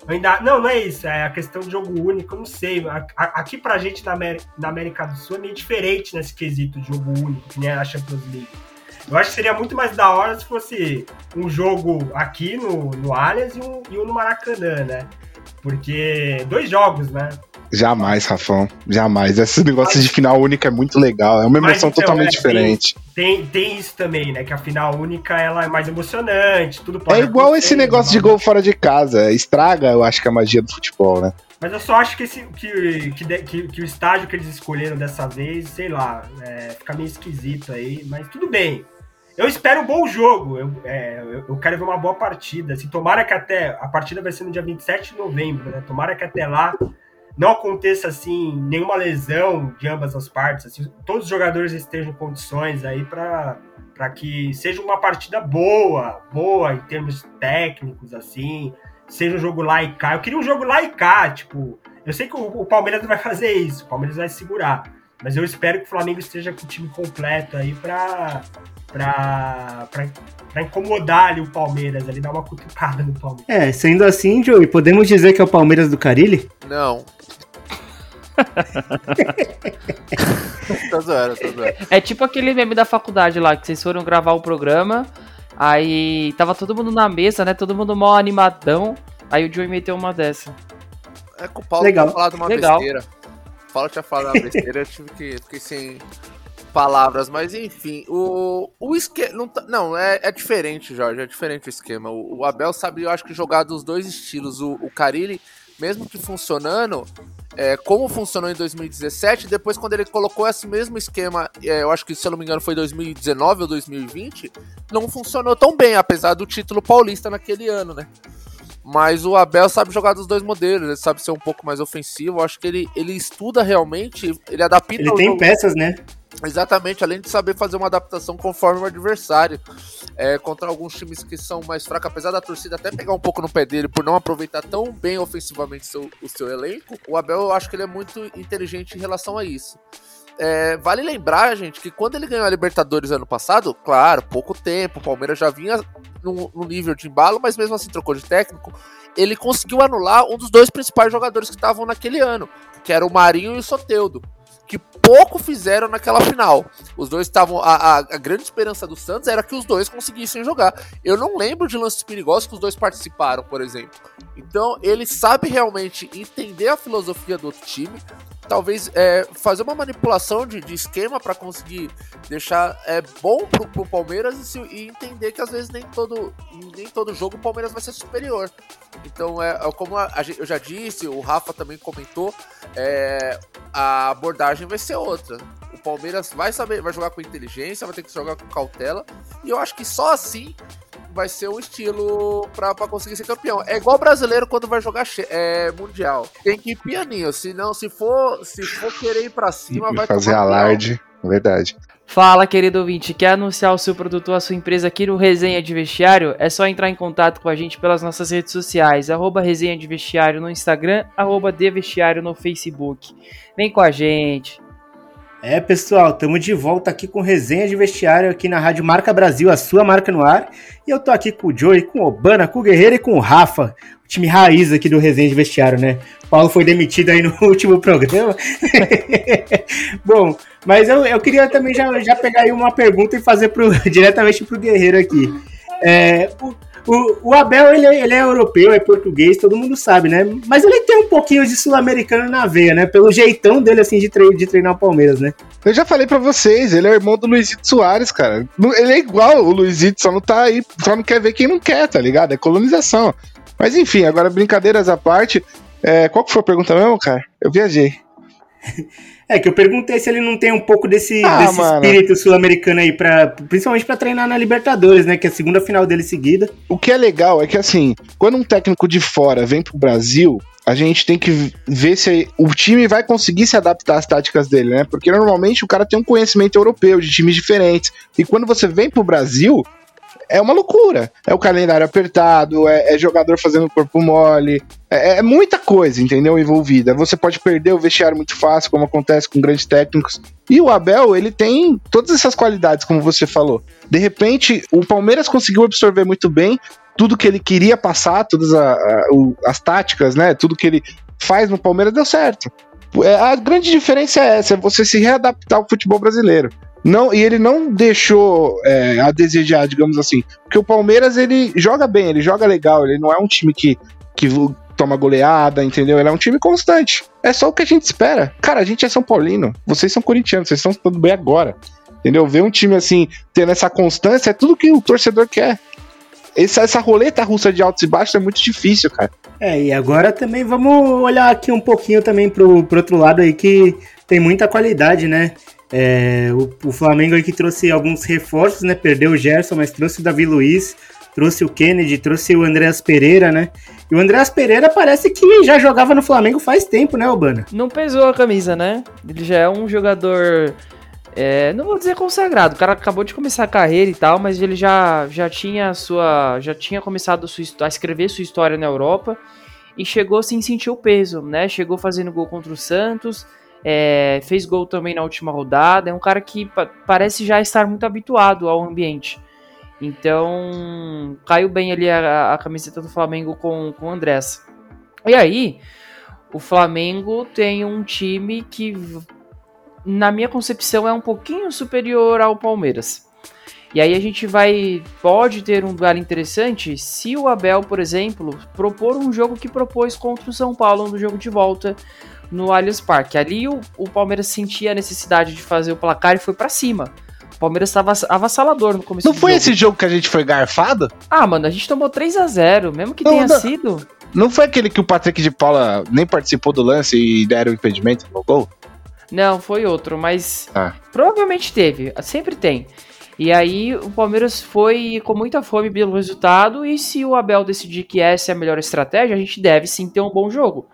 eu ainda, não, não é isso, é a questão de jogo único, eu não sei. A- a- Aqui pra gente na América, na América do Sul é meio diferente nesse quesito de jogo único, que nem a Champions League. Eu acho que seria muito mais da hora se fosse um jogo aqui no, no Allianz e um, e um no Maracanã, né? Porque dois jogos, né? Jamais, Rafão. Jamais. Esse negócio de final única é muito legal. É uma Mas, emoção então, totalmente é, diferente. Tem, tem isso também, né? Que a final única ela é mais emocionante, tudo pode É igual esse negócio de né? gol fora de casa. Estraga, eu acho que a magia do futebol, né? Mas eu só acho que, esse, que, que, que, que o estágio que eles escolheram dessa vez, sei lá, é, fica meio esquisito aí, mas tudo bem. Eu espero um bom jogo, eu, é, eu, eu quero ver uma boa partida. Assim, tomara que até. A partida vai ser no dia 27 de novembro, né? Tomara que até lá não aconteça assim nenhuma lesão de ambas as partes. Assim, todos os jogadores estejam em condições aí para para que seja uma partida boa, boa em termos técnicos, assim, seja um jogo lá e cá. Eu queria um jogo lá e cá, tipo, eu sei que o, o Palmeiras não vai fazer isso, o Palmeiras vai segurar, mas eu espero que o Flamengo esteja com o time completo aí pra, pra, pra, pra incomodar ali o Palmeiras, ali, dar uma cutucada no Palmeiras. É, sendo assim, Joey, podemos dizer que é o Palmeiras do Carilli? Não. Tô zoando, tô zoando. É tipo aquele meme da faculdade lá, que vocês foram gravar o programa, aí tava todo mundo na mesa, né? Todo mundo mó animadão. Aí o Joey meteu uma dessa. É que o Paulo Legal. tinha falado uma Legal. besteira. O Paulo tinha falado uma besteira, eu tive que fiquei sem palavras, mas enfim, o, o esquema. Não, tá- não é, é diferente, Jorge, é diferente o esquema. O, o Abel sabe, eu acho que jogar dos dois estilos. O, o Carilli, mesmo que funcionando, é, como funcionou em 2017, depois quando ele colocou esse mesmo esquema, é, eu acho que se eu não me engano foi 2019 ou 2020, não funcionou tão bem, apesar do título paulista naquele ano, né? Mas o Abel sabe jogar dos dois modelos, ele sabe ser um pouco mais ofensivo. Acho que ele, ele estuda realmente, ele adapta Ele tem jogo- peças, né? Exatamente, além de saber fazer uma adaptação conforme o adversário. É, contra alguns times que são mais fracos, apesar da torcida até pegar um pouco no pé dele por não aproveitar tão bem ofensivamente seu- o seu elenco, o Abel eu acho que ele é muito inteligente em relação a isso. É, vale lembrar, gente, que quando ele ganhou a Libertadores ano passado, claro, pouco tempo, o Palmeiras já vinha no, no nível de embalo, mas mesmo assim trocou de técnico, ele conseguiu anular um dos dois principais jogadores que estavam naquele ano, que era o Marinho e o Soteudo que pouco fizeram naquela final. Os dois estavam. A, a- a grande esperança do Santos era que os dois conseguissem jogar. Eu não lembro de lances perigosos que os dois participaram, por exemplo. Então, ele sabe realmente entender a filosofia do outro time. Talvez é, fazer uma manipulação de, de esquema para conseguir deixar é, bom pro, pro Palmeiras e, se- e entender que às vezes nem todo, nem todo jogo o Palmeiras vai ser superior. Então, é, é como a- a eu já disse, o Rafa também comentou, é, a abordagem vai ser outra. O Palmeiras vai saber, vai jogar com inteligência, vai ter que jogar com cautela. E eu acho que só assim vai ser um estilo pra, pra conseguir ser campeão. É igual o brasileiro quando vai jogar é, mundial. Tem que ir pianinho. Se não, se for, se for querer ir pra cima, vai fazer tomar pior. alarde. Verdade. Fala, querido ouvinte, quer anunciar o seu produto ou a sua empresa aqui no Resenha de Vestiário? É só entrar em contato com a gente pelas nossas redes sociais, arroba Resenha de Vestiário no Instagram, arroba De Vestiário no Facebook. Vem com a gente. É, pessoal, estamos de volta aqui com resenha de vestiário aqui na Rádio Marca Brasil, a sua marca no ar. E eu tô aqui com o Joey, com o Obana, com o Guerreiro e com o Rafa, o time raiz aqui do resenha de vestiário, né? O Paulo foi demitido aí no último programa. Bom, mas eu, eu queria também já, já pegar aí uma pergunta e fazer pro, diretamente pro Guerreiro aqui. É, o, O, o Abel, ele, é, ele é europeu, é português, todo mundo sabe, né? Mas ele tem um pouquinho de sul-americano na veia, né? Pelo jeitão dele, assim, de, tre de treinar o Palmeiras, né? Eu já falei para vocês, ele é irmão do Luizito Soares, cara. Ele é igual o Luizito, só não tá aí, só não quer ver quem não quer, tá ligado? É colonização. Mas enfim, agora brincadeiras à parte, é, qual que foi a pergunta mesmo, cara? Eu viajei. É que eu perguntei se ele não tem um pouco desse, ah, desse espírito sul-americano aí, pra, principalmente para treinar na Libertadores, né? Que é a segunda final dele seguida. O que é legal é que, assim, quando um técnico de fora vem pro Brasil, a gente tem que ver se o time vai conseguir se adaptar às táticas dele, né? Porque normalmente o cara tem um conhecimento europeu de times diferentes. E quando você vem pro Brasil, é uma loucura. É o calendário apertado, é, é jogador fazendo corpo mole, é, é, muita coisa, entendeu? Envolvida. Você pode perder o vestiário muito fácil, como acontece com grandes técnicos. E o Abel, ele tem todas essas qualidades, como você falou. De repente, o Palmeiras conseguiu absorver muito bem tudo que ele queria passar, todas a, a, o, as táticas, né? Tudo que ele faz no Palmeiras deu certo. É, a grande diferença é essa, é você se readaptar ao futebol brasileiro. Não, e ele não deixou é, a desejar, digamos assim. Porque o Palmeiras, ele joga bem, ele joga legal, ele não é um time que, que toma goleada, entendeu? Ele é um time constante. É só o que a gente espera. Cara, a gente é São Paulino, vocês são corintianos, vocês estão tudo bem agora. Entendeu? Ver um time assim, tendo essa constância, é tudo que o torcedor quer. Essa, essa roleta russa de altos e baixos é muito difícil, cara. É, e agora também vamos olhar aqui um pouquinho também pro, pro outro lado aí, que tem muita qualidade, né? É, o, o, Flamengo aqui trouxe alguns reforços, né? Perdeu o Gerson, mas trouxe o Davi Luiz, trouxe o Kennedy, trouxe o Andreas Pereira, né? E o Andreas Pereira parece que já jogava no Flamengo faz tempo, né, Urbana? Não pesou a camisa, né? Ele já é um jogador. É, não vou dizer consagrado, o cara acabou de começar a carreira e tal, mas ele já, já tinha sua. já tinha começado a, sua, a escrever sua história na Europa e chegou sem sentir o peso, né? Chegou fazendo gol contra o Santos é, fez gol também na última rodada. É um cara que pa parece já estar muito habituado ao ambiente. Então, caiu bem ali a, a camiseta do Flamengo com, com o Andrés. E aí, o Flamengo tem um time que, na minha concepção, é um pouquinho superior ao Palmeiras. E aí a gente vai pode ter um duelo interessante se o Abel, por exemplo, propor um jogo que propôs contra o São Paulo no jogo de volta no Allianz Parque. Ali o, o Palmeiras sentia a necessidade de fazer o placar e foi para cima. O Palmeiras estava avassalador no começo Não foi jogo. esse jogo que a gente foi garfado? Ah, mano, a gente tomou 3 a 0 mesmo que não, tenha não, sido. Não foi aquele que o Patrick de Paula nem participou do lance e deram o impedimento no gol? Não, foi outro, mas ah. provavelmente teve, sempre tem. E aí o Palmeiras foi com muita fome pelo resultado e se o Abel decidir que essa é a melhor estratégia, a gente deve sim ter um bom jogo.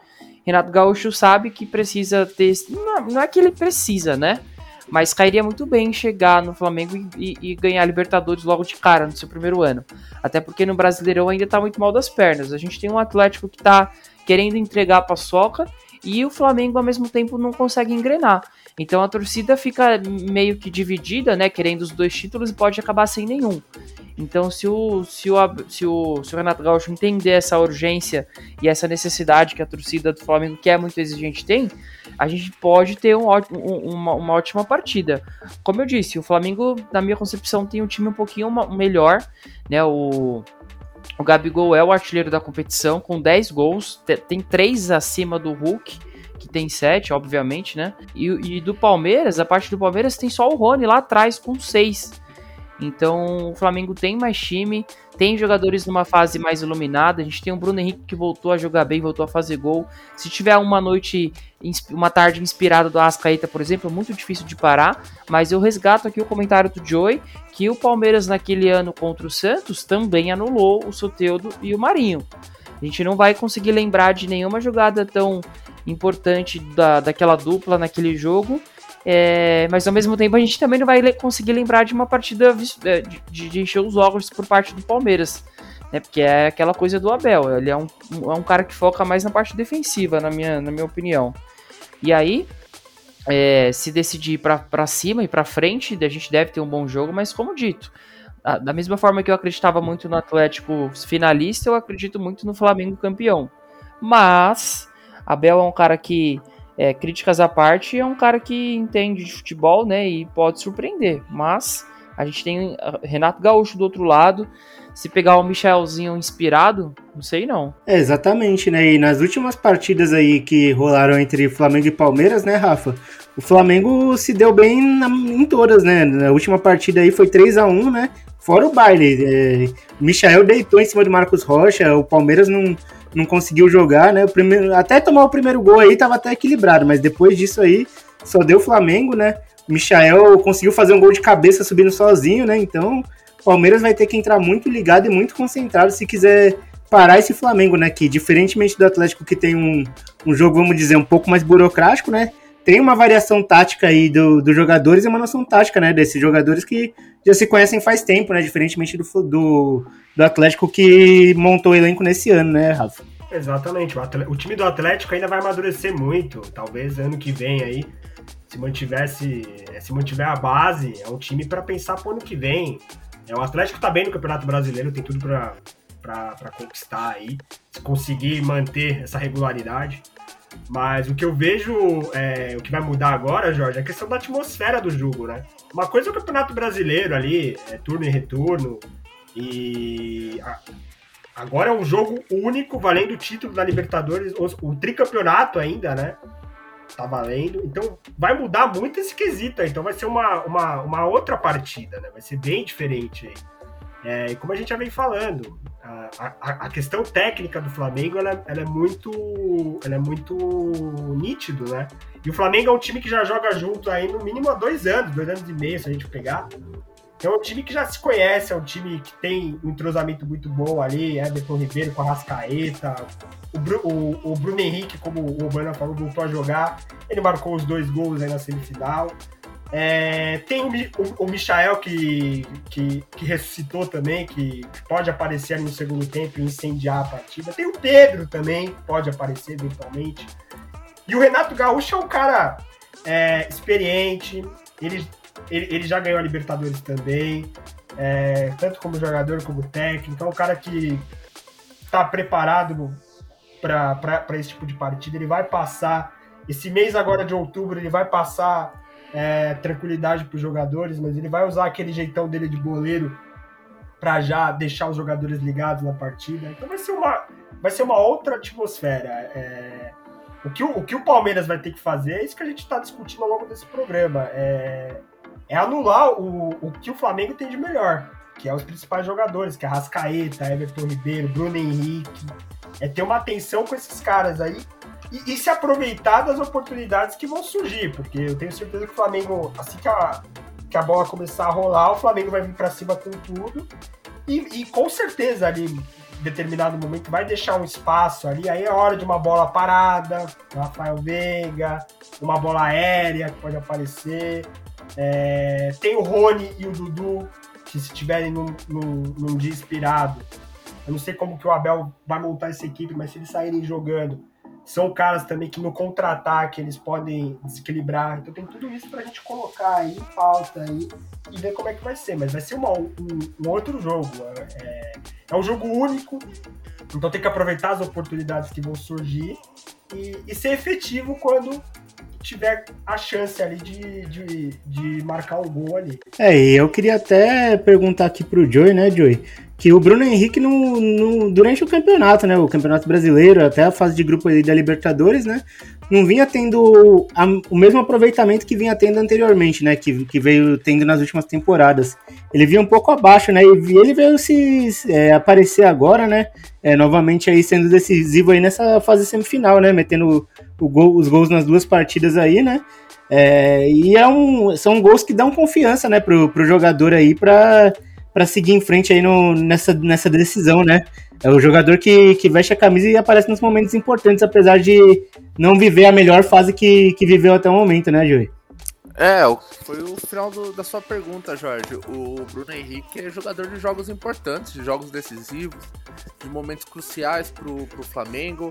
Renato Gaúcho sabe que precisa ter. Não, é que ele precisa, né? Mas cairia muito bem chegar no Flamengo e, e, e, ganhar Libertadores logo de cara no seu primeiro ano. Até porque no Brasileirão ainda tá muito mal das pernas. A gente tem um Atlético que tá querendo entregar a paçoca e o Flamengo ao mesmo tempo não consegue engrenar. Então a torcida fica meio que dividida, né? Querendo os dois títulos e pode acabar sem nenhum. Então, se o, se o, se o, se o Renato Gaúcho entender essa urgência e essa necessidade que a torcida do Flamengo, que é muito exigente, tem, a gente pode ter um, um, uma, uma ótima partida. Como eu disse, o Flamengo, na minha concepção, tem um time um pouquinho melhor, né? O, o Gabigol é o artilheiro da competição, com 10 gols, tem 3 acima do Hulk que tem 7, obviamente, né? E, e, do Palmeiras, a parte do Palmeiras tem só o Rony lá atrás com 6. Então o Flamengo tem mais time, tem jogadores numa fase mais iluminada. A gente tem o Bruno Henrique que voltou a jogar bem, voltou a fazer gol. Se tiver uma noite, uma tarde inspirada do Ascaeta, por exemplo, é muito difícil de parar. Mas eu resgato aqui o comentário do Joey que o Palmeiras naquele ano contra o Santos também anulou o Soteudo e o Marinho. A gente não vai conseguir lembrar de nenhuma jogada tão importante da, daquela dupla naquele jogo é, mas ao mesmo tempo a gente também não vai conseguir lembrar de uma partida é, de, de, encher os óculos por parte do Palmeiras. Né, porque é aquela coisa do Abel. Ele é um, é um cara que foca mais na parte defensiva, na minha, na minha opinião. E aí, é, se decidir para cima e para frente, a gente deve ter um bom jogo, mas como dito, da mesma forma que eu acreditava muito no Atlético finalista, eu acredito muito no Flamengo campeão. Mas Abel é um cara que é, críticas à parte, é um cara que entende de futebol, né? E pode surpreender. Mas A gente tem ah, Renato Gaúcho do outro lado. Se pegar o Michelzinho inspirado, não sei não. É, exatamente, né? E nas últimas partidas aí que rolaram entre Flamengo e Palmeiras, né, Rafa? O Flamengo se deu bem na, em todas, né? Na última partida aí foi 3 a 1 né? Fora o baile. É, o Michael deitou em cima do Marcos Rocha, o Palmeiras não, não conseguiu jogar, né? O primeiro, até tomar o primeiro gol aí tava até equilibrado, mas depois disso aí só deu Flamengo, né? O Michael conseguiu fazer um gol de cabeça subindo sozinho, né? Então Palmeiras vai ter que entrar muito ligado e muito concentrado se quiser parar esse Flamengo, né? Que diferentemente do Atlético que tem um, um jogo, vamos dizer, um pouco mais burocrático, né? Tem uma variação tática aí dos do jogadores e uma noção tática, né? Desses jogadores que já se conhecem faz tempo, né? Diferentemente do, do, do Atlético que montou o elenco nesse ano, né, Rafa? Exatamente. O, o time do Atlético ainda vai amadurecer muito. Talvez ano que vem aí se mantivesse, se mantiver a base, é um time para pensar pro ano que vem. É, o Atlético tá bem no Campeonato Brasileiro, tem tudo para conquistar aí, se conseguir manter essa regularidade. Mas o que eu vejo, é, o que vai mudar agora, Jorge, é a questão da atmosfera do jogo, né? Uma coisa é o Campeonato Brasileiro ali, é turno e retorno, e a, agora é um jogo único, valendo o título da Libertadores, o, o tricampeonato ainda, né? Tá valendo. Então vai mudar muito esse quesito. Então vai ser uma, uma, uma outra partida, né? Vai ser bem diferente. É, e como a gente já vem falando, a, a, a questão técnica do Flamengo ela, ela, é muito ela é muito nítido, né? E o Flamengo é um time que já joga junto aí no mínimo há dois anos, dois anos e meio, se a gente pegar. Então é um time que já se conhece, é um time que tem um entrosamento muito bom ali, Everton Ribeiro com a Rascaeta, o, Bru, o, o Bruno Henrique, como o Urbana falou, voltou a jogar, ele marcou os dois gols aí na semifinal. É, tem o, o, o Michael que, que, que, ressuscitou também, que pode aparecer no segundo tempo e incendiar a partida. Tem o Pedro também, que pode aparecer eventualmente. E o Renato Gaúcho é um cara é, experiente, ele ele, ele já ganhou a Libertadores também, é, tanto como jogador como técnico. É um cara que está preparado para esse tipo de partida. Ele vai passar, esse mês agora de outubro, ele vai passar é, tranquilidade para os jogadores, mas ele vai usar aquele jeitão dele de goleiro para já deixar os jogadores ligados na partida. Então vai ser uma, vai ser uma outra atmosfera. É, o, que o, o que o Palmeiras vai ter que fazer é isso que a gente está discutindo ao longo desse programa. É, é anular o, o que o Flamengo tem de melhor, que é os principais jogadores, que é Rascaeta, Everton Ribeiro, Bruno Henrique. É ter uma atenção com esses caras aí e, e, se aproveitar das oportunidades que vão surgir, porque eu tenho certeza que o Flamengo, assim que a, que a bola começar a rolar, o Flamengo vai vir para cima com tudo e, e, com certeza ali em determinado momento vai deixar um espaço ali, aí é hora de uma bola parada, Rafael Veiga, uma bola aérea que pode aparecer, é, tem o Rony e o Dudu, que se tiverem num, num, num, dia inspirado, eu não sei como que o Abel vai montar essa equipe, mas se eles saírem jogando, são caras também que no contra-ataque eles podem desequilibrar. Então tem tudo isso pra gente colocar aí em pauta aí e ver como é que vai ser. Mas vai ser uma, um, um, outro jogo. É, é um jogo único, então tem que aproveitar as oportunidades que vão surgir e, e ser efetivo quando tiver a chance ali de, de, de marcar o gol ali. É, e eu queria até perguntar aqui pro Joey, né, Joey? Que o Bruno Henrique, no, no, durante o campeonato, né? O campeonato brasileiro, até a fase de grupo da Libertadores, né? Não vinha tendo a, o mesmo aproveitamento que vinha tendo anteriormente, né? Que, que veio tendo nas últimas temporadas. Ele vinha um pouco abaixo, né? E ele veio se é, aparecer agora, né? É, novamente aí sendo decisivo aí nessa fase semifinal, né? Metendo gol, os gols nas duas partidas aí, né? É, e é um, são gols que dão confiança, né, pro, pro jogador aí para seguir em frente aí no, nessa, nessa decisão, né? É o jogador que, que veste a camisa e aparece nos momentos importantes, apesar de não viver a melhor fase que, que viveu até o momento, né, Joey? É, foi o final do, da sua pergunta, Jorge. O Bruno Henrique é jogador de jogos importantes, de jogos decisivos, de momentos cruciais pro, pro Flamengo.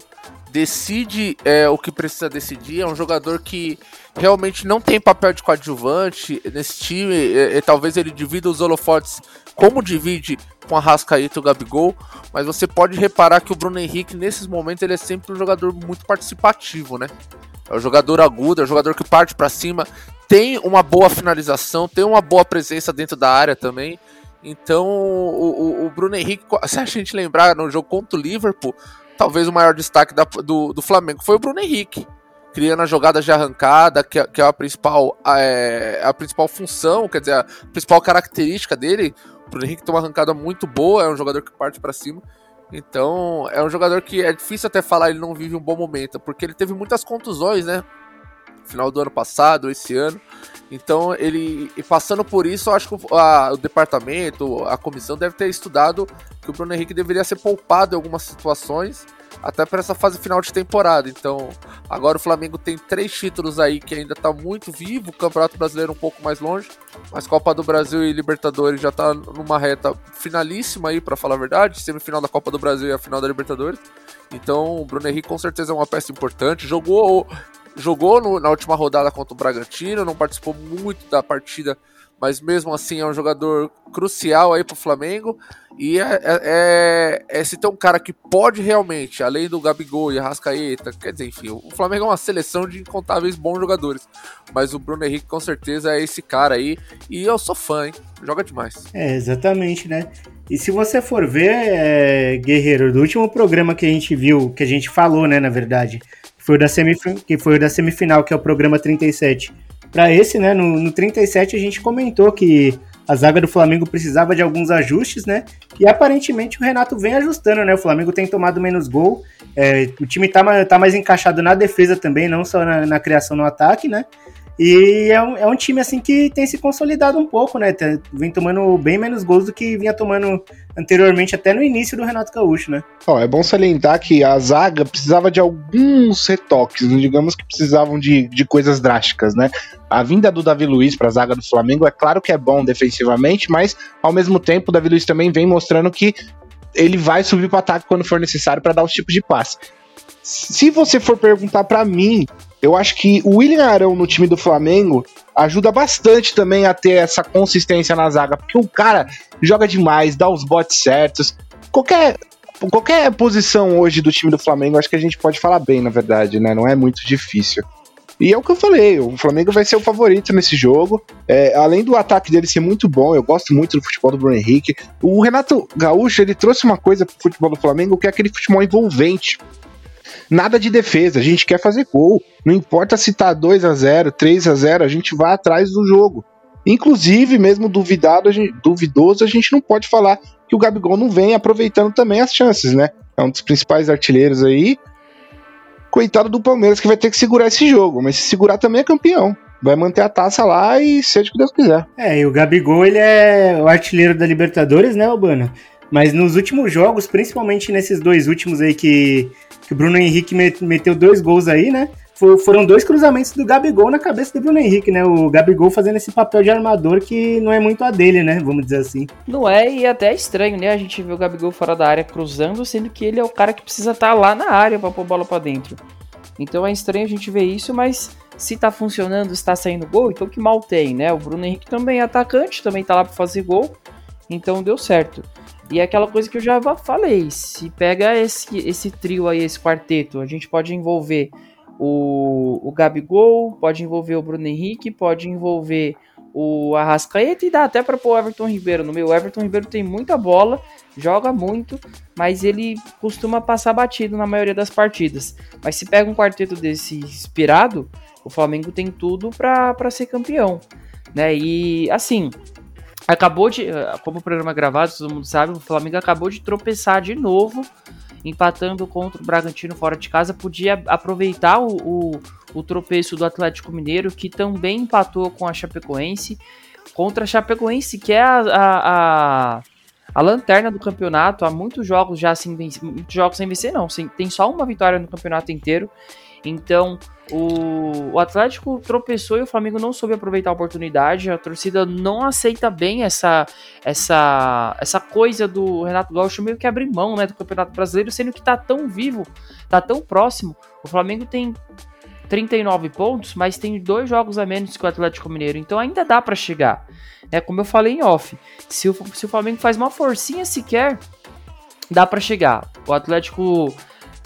Decide é, o que precisa decidir. É um jogador que realmente não tem papel de coadjuvante nesse time. É, é, talvez ele divida os holofotes como divide com a Rascaeta e o Gabigol, mas você pode reparar que o Bruno Henrique, nesses momentos, ele é sempre um jogador muito participativo, né? É o jogador agudo, é o jogador que parte para cima, tem uma boa finalização, tem uma boa presença dentro da área também. Então, o, o, o Bruno Henrique, se a gente lembrar no jogo contra o Liverpool, talvez o maior destaque da, do, do Flamengo foi o Bruno Henrique criando a jogada de arrancada, que, é, que é a principal, é, a principal função, quer dizer, a principal característica dele. Bruno Henrique tem uma arrancada muito boa, é um jogador que parte para cima. Então, é um jogador que é difícil até falar ele não vive um bom momento, porque ele teve muitas contusões, né? Final do ano passado, esse ano. Então, ele passando por isso, eu acho que a, o departamento, a comissão deve ter estudado que o Bruno Henrique deveria ser poupado em algumas situações até para essa fase final de temporada. Então, agora o Flamengo tem três títulos aí que ainda está muito vivo, o Campeonato Brasileiro um pouco mais longe, mas Copa do Brasil e Libertadores já está numa reta finalíssima aí, para falar a verdade, semifinal da Copa do Brasil e a final da Libertadores. Então, o Bruno Henrique com certeza é uma peça importante. Jogou jogou no, na última rodada contra o Bragantino, não participou muito da partida mas mesmo assim é um jogador crucial aí pro Flamengo. E é, é, é, é se tem um cara que pode realmente, além do Gabigol e Arrascaeta, quer dizer, enfim, o Flamengo é uma seleção de incontáveis bons jogadores. Mas o Bruno Henrique com certeza é esse cara aí. E eu sou fã, hein? Joga demais. É, exatamente, né? E se você for ver, é, Guerreiro, do último programa que a gente viu, que a gente falou, né, na verdade, foi da, semif que foi o da semifinal, que é o programa 37 para esse, né, no, no 37 a gente comentou que a zaga do Flamengo precisava de alguns ajustes, né? E aparentemente o Renato vem ajustando, né? O Flamengo tem tomado menos gol, é, o time tá, tá mais encaixado na defesa também, não só na, na criação no ataque, né? E é um, é um time assim que tem se consolidado um pouco, né? Vem tomando bem menos gols do que vinha tomando anteriormente, até no início do Renato Gaúcho, né? Ó, é bom salientar que a zaga precisava de alguns retoques, digamos que precisavam de, de coisas drásticas, né? A vinda do Davi Luiz para a zaga do Flamengo é claro que é bom defensivamente, mas ao mesmo tempo o Davi Luiz também vem mostrando que ele vai subir para ataque quando for necessário para dar os tipos de passe. Se você for perguntar para mim eu acho que o William Arão no time do Flamengo ajuda bastante também a ter essa consistência na zaga, porque o cara joga demais, dá os botes certos. Qualquer, qualquer posição hoje do time do Flamengo, acho que a gente pode falar bem, na verdade, né? Não é muito difícil. E é o que eu falei, o Flamengo vai ser o favorito nesse jogo. É, além do ataque dele ser muito bom, eu gosto muito do futebol do Bruno Henrique. O Renato Gaúcho, ele trouxe uma coisa pro futebol do Flamengo que é aquele futebol envolvente. Nada de defesa, a gente quer fazer gol. Não importa se tá 2 a 0 3 a 0 a gente vai atrás do jogo. Inclusive, mesmo duvidado, a gente, duvidoso, a gente não pode falar que o Gabigol não vem aproveitando também as chances, né? É um dos principais artilheiros aí. Coitado do Palmeiras que vai ter que segurar esse jogo, mas se segurar também é campeão. Vai manter a taça lá e seja o que Deus quiser. É, e o Gabigol, ele é o artilheiro da Libertadores, né, Albano? Mas nos últimos jogos, principalmente nesses dois últimos aí que que o Bruno Henrique meteu dois gols aí, né? foram dois cruzamentos do Gabigol na cabeça do Bruno Henrique, né? O Gabigol fazendo esse papel de armador que não é muito a dele, né? Vamos dizer assim. Não é, e até é estranho, né? A gente vê o Gabigol fora da área cruzando, sendo que ele é o cara que precisa estar tá lá na área para pôr bola para dentro. Então é estranho a gente ver isso, mas se tá funcionando, está saindo gol, então que mal tem, né? O Bruno Henrique também é atacante, também tá lá para fazer gol, então deu certo. E é aquela coisa que eu já falei, se pega esse, esse trio aí, esse quarteto, a gente pode envolver o, o Gabigol, pode envolver o Bruno Henrique, pode envolver o Arrascaeta e dá até para pôr o Everton Ribeiro no meio. O Everton Ribeiro tem muita bola, joga muito, mas ele costuma passar batido na maioria das partidas. Mas se pega um quarteto desse inspirado, o Flamengo tem tudo para ser campeão. Né? E assim, acabou de, como o programa é gravado, todo mundo sabe, o Flamengo acabou de tropeçar de novo, empatando contra o Bragantino fora de casa. Podia aproveitar o, o, o tropeço do Atlético Mineiro, que também empatou com a Chapecoense, contra a Chapecoense, que é a, a, a, a lanterna do campeonato. Há muitos jogos já sem vencer, muitos jogos sem vencer, não, tem só uma vitória no campeonato inteiro. Então, o, o, Atlético tropeçou e o Flamengo não soube aproveitar a oportunidade. A torcida não aceita bem essa essa essa coisa do Renato Gaúcho meio que abrir mão, né, do Campeonato Brasileiro, sendo que tá tão vivo, tá tão próximo. O Flamengo tem 39 pontos, mas tem dois jogos a menos que o Atlético Mineiro, então ainda dá para chegar. É como eu falei em off, se o, se o Flamengo faz uma forcinha sequer, dá para chegar. O Atlético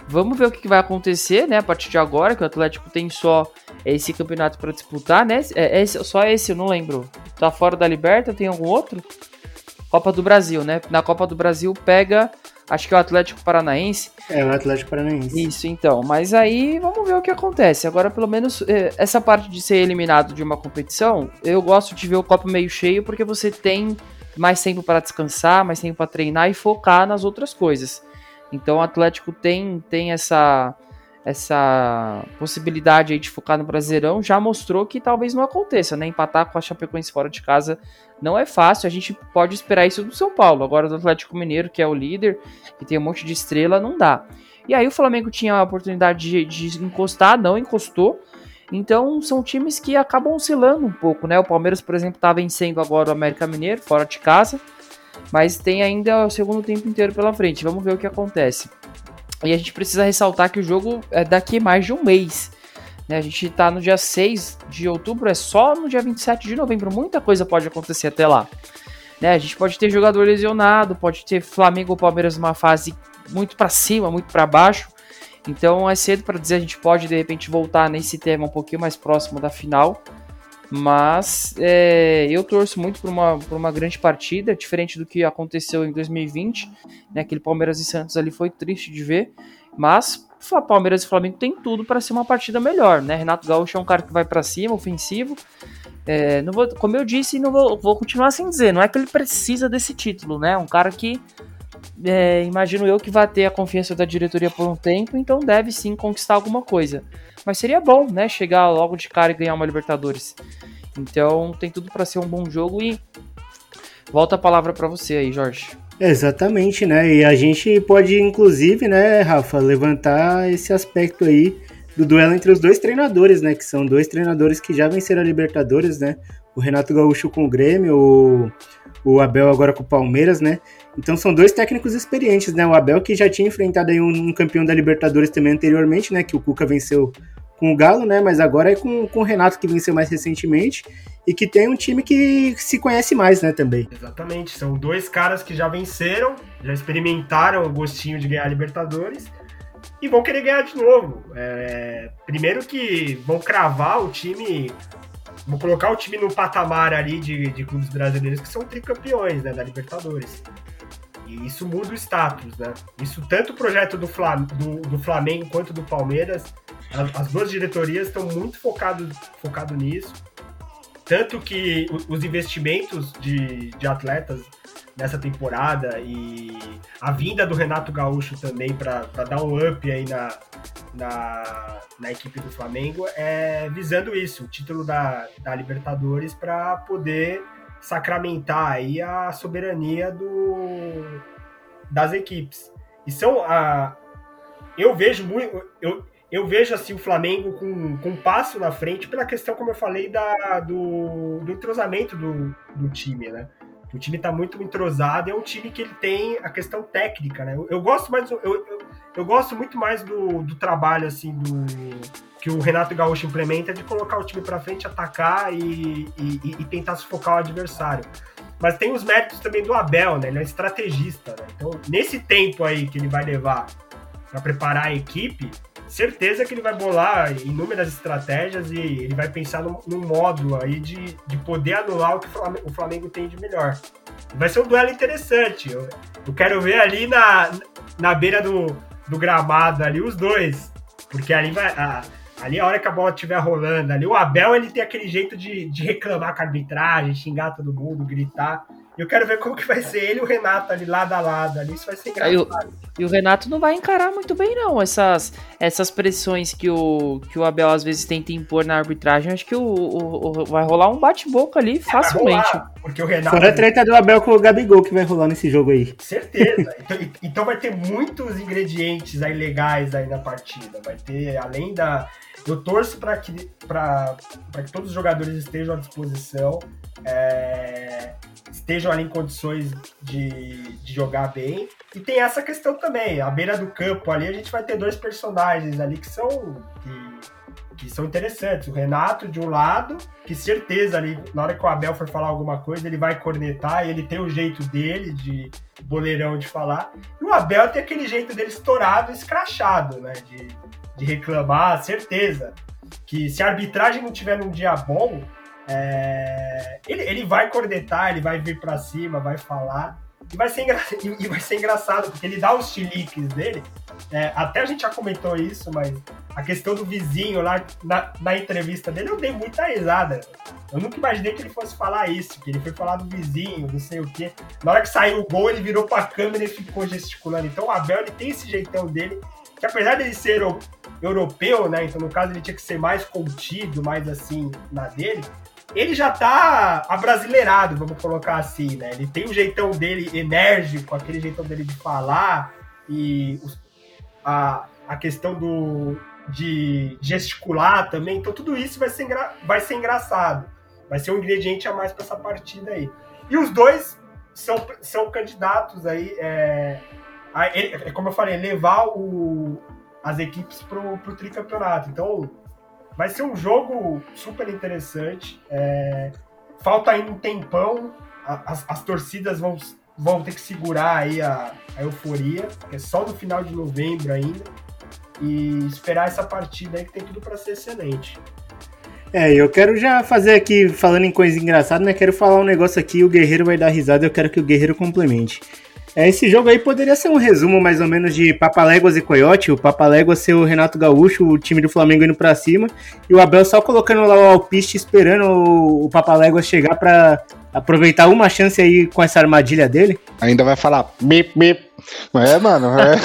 Vamos ver o que vai acontecer, né, a partir de agora, que o Atlético tem só esse campeonato para disputar, né? É, é, só esse, eu não lembro. Tá fora da Liberta, tem algum outro? Copa do Brasil, né? Na Copa do Brasil pega, acho que é o Atlético Paranaense. É, o Atlético Paranaense. Isso, então. Mas aí vamos ver o que acontece. Agora, pelo menos, é, essa parte de ser eliminado de uma competição, eu gosto de ver o copo meio cheio porque você tem mais tempo para descansar, mais tempo para treinar e focar nas outras coisas. Então o Atlético tem, tem essa essa possibilidade aí de focar no Brasileirão já mostrou que talvez não aconteça, né? Empatar com a Chapecoense fora de casa não é fácil, a gente pode esperar isso do São Paulo. Agora do Atlético Mineiro, que é o líder, que tem um monte de estrela, não dá. E aí o Flamengo tinha a oportunidade de, de encostar, não encostou. Então são times que acabam oscilando um pouco, né? O Palmeiras, por exemplo, está vencendo agora o América Mineiro, fora de casa. Mas tem ainda o segundo tempo inteiro pela frente. Vamos ver o que acontece. E a gente precisa ressaltar que o jogo é daqui mais de um mês. Né? A gente está no dia 6 de outubro, é só no dia 27 de novembro. Muita coisa pode acontecer até lá. Né? A gente pode ter jogador lesionado, pode ter Flamengo ou Palmeiras numa fase muito para cima, muito para baixo. Então é cedo para dizer, a gente pode de repente voltar nesse tema um pouquinho mais próximo da final. Mas é, eu torço muito por uma, por uma grande partida, diferente do que aconteceu em 2020. Né, aquele Palmeiras e Santos ali foi triste de ver. Mas Palmeiras e Flamengo tem tudo para ser uma partida melhor. Né? Renato Gaúcho é um cara que vai para cima, ofensivo. É, não vou, como eu disse, não vou, vou continuar sem dizer. Não é que ele precisa desse título, né? Um cara que é, imagino eu que vai ter a confiança da diretoria por um tempo, então deve sim conquistar alguma coisa. Mas seria bom, né? Chegar logo de cara e ganhar uma Libertadores. Então tem tudo para ser um bom jogo e volta a palavra para você aí, Jorge. Exatamente, né? E a gente pode, inclusive, né, Rafa, levantar esse aspecto aí do duelo entre os dois treinadores, né? Que são dois treinadores que já venceram a Libertadores, né? O Renato Gaúcho com o Grêmio, o, o Abel agora com o Palmeiras, né? Então são dois técnicos experientes, né? O Abel que já tinha enfrentado aí um, um, campeão da Libertadores também anteriormente, né? Que o Cuca venceu com o Galo, né? Mas agora é com, com o Renato que venceu mais recentemente e que tem um time que se conhece mais, né? Também. Exatamente. São dois caras que já venceram, já experimentaram o gostinho de ganhar a Libertadores e vão querer ganhar de novo. É, primeiro que vão cravar o time Vou colocar o time no patamar ali de, de clubes brasileiros que são tricampeões né, da Libertadores. E isso muda o status, né? Isso tanto o projeto do, Flam do, do Flamengo quanto do Palmeiras, as, as duas diretorias estão muito focados focado nisso. Tanto que os investimentos de, de atletas nessa temporada e a vinda do Renato Gaúcho também para dar um up aí na, na, na, equipe do Flamengo é visando isso, o título da, da Libertadores para poder sacramentar aí a soberania do, das equipes. E são a eu vejo muito eu, eu vejo assim o Flamengo com, com um passo na frente pela questão, como eu falei, da, do, do entrosamento do, do time, né? O time está muito entrosado, é um time que ele tem a questão técnica, né? Eu, eu gosto mais, eu, eu, eu, gosto muito mais do, do trabalho assim do que o Renato Gaúcho implementa de colocar o time para frente, atacar e, e, e, tentar sufocar o adversário. Mas tem os méritos também do Abel, né? Ele é estrategista, né? Então, nesse tempo aí que ele vai levar para preparar a equipe, certeza que ele vai bolar inúmeras estratégias e ele vai pensar num, modo aí de, de poder anular o que o Flamengo tem de melhor. Vai ser um duelo interessante. Eu, eu quero ver ali na, na beira do, do gramado ali os dois. Porque ali vai. Ali a hora que a bola estiver rolando, ali o Abel ele tem aquele jeito de, de reclamar com a arbitragem, xingar todo mundo, gritar. Eu quero ver como que vai ser ele e o Renato ali lado a lado. Ali isso vai ser engraçado. E o Renato não vai encarar muito bem, não, essas, essas pressões que o, que o Abel às vezes tenta impor na arbitragem. Acho que o, o, o vai rolar um bate-boca ali é, facilmente. Rolar, porque o Renato. Fora a treta do Abel com o Gabigol que vai rolar nesse jogo aí. Certeza. então, então vai ter muitos ingredientes aí legais aí na partida. Vai ter, além da. Eu torço para que, que todos os jogadores estejam à disposição. É, estejam ali em condições de, de jogar bem. E tem essa questão também, à beira do campo ali a gente vai ter dois personagens ali que são que, que são interessantes. O Renato de um lado, que certeza ali, na hora que o Abel for falar alguma coisa, ele vai cornetar, e ele tem o jeito dele de boleirão de falar. E o Abel tem aquele jeito dele estourado, escrachado, né, de, de reclamar, certeza que se a arbitragem não tiver num dia bom, é, ele, ele vai cornetar, ele vai vir para cima, vai falar. E vai ser, engra... e vai ser engraçado, porque ele dá os chiliques dele. É, até a gente já comentou isso, mas a questão do vizinho lá na, na entrevista dele, eu dei muita risada. Eu nunca imaginei que ele fosse falar isso, que ele foi falar do vizinho, não sei o quê. Na hora que saiu o gol, ele virou pra câmera e ficou gesticulando. Então o Abel ele tem esse jeitão dele, que apesar dele ser europeu, né? Então no caso ele tinha que ser mais contido, mais assim na dele ele já tá abrasileirado, vamos colocar assim, né? Ele tem o jeitão dele enérgico, aquele jeitão dele de falar e a, a questão do de gesticular também. Então tudo isso vai ser, vai ser engraçado. Vai ser um ingrediente a mais para essa partida aí. E os dois são, são candidatos aí, é, a, é, como eu falei, levar o, as equipes pro, pro tricampeonato. Então Vai ser um jogo super interessante. É, falta ainda um tempão. As, as, torcidas vão, vão ter que segurar aí a, a euforia, é só no final de novembro ainda. E esperar essa partida aí que tem tudo para ser excelente. É, eu quero já fazer aqui, falando em coisa engraçada, né? Quero falar um negócio aqui, o Guerreiro vai dar risada, eu quero que o Guerreiro complemente. É, esse jogo aí poderia ser um resumo mais ou menos de Papaléguas e Coyote. O Papaléguas ser o Renato Gaúcho, o time do Flamengo indo pra cima, e o Abel só colocando lá o alpiste esperando o, Papaléguas chegar para aproveitar uma chance aí com essa armadilha dele. Ainda vai falar bip, bip. É, mano, é.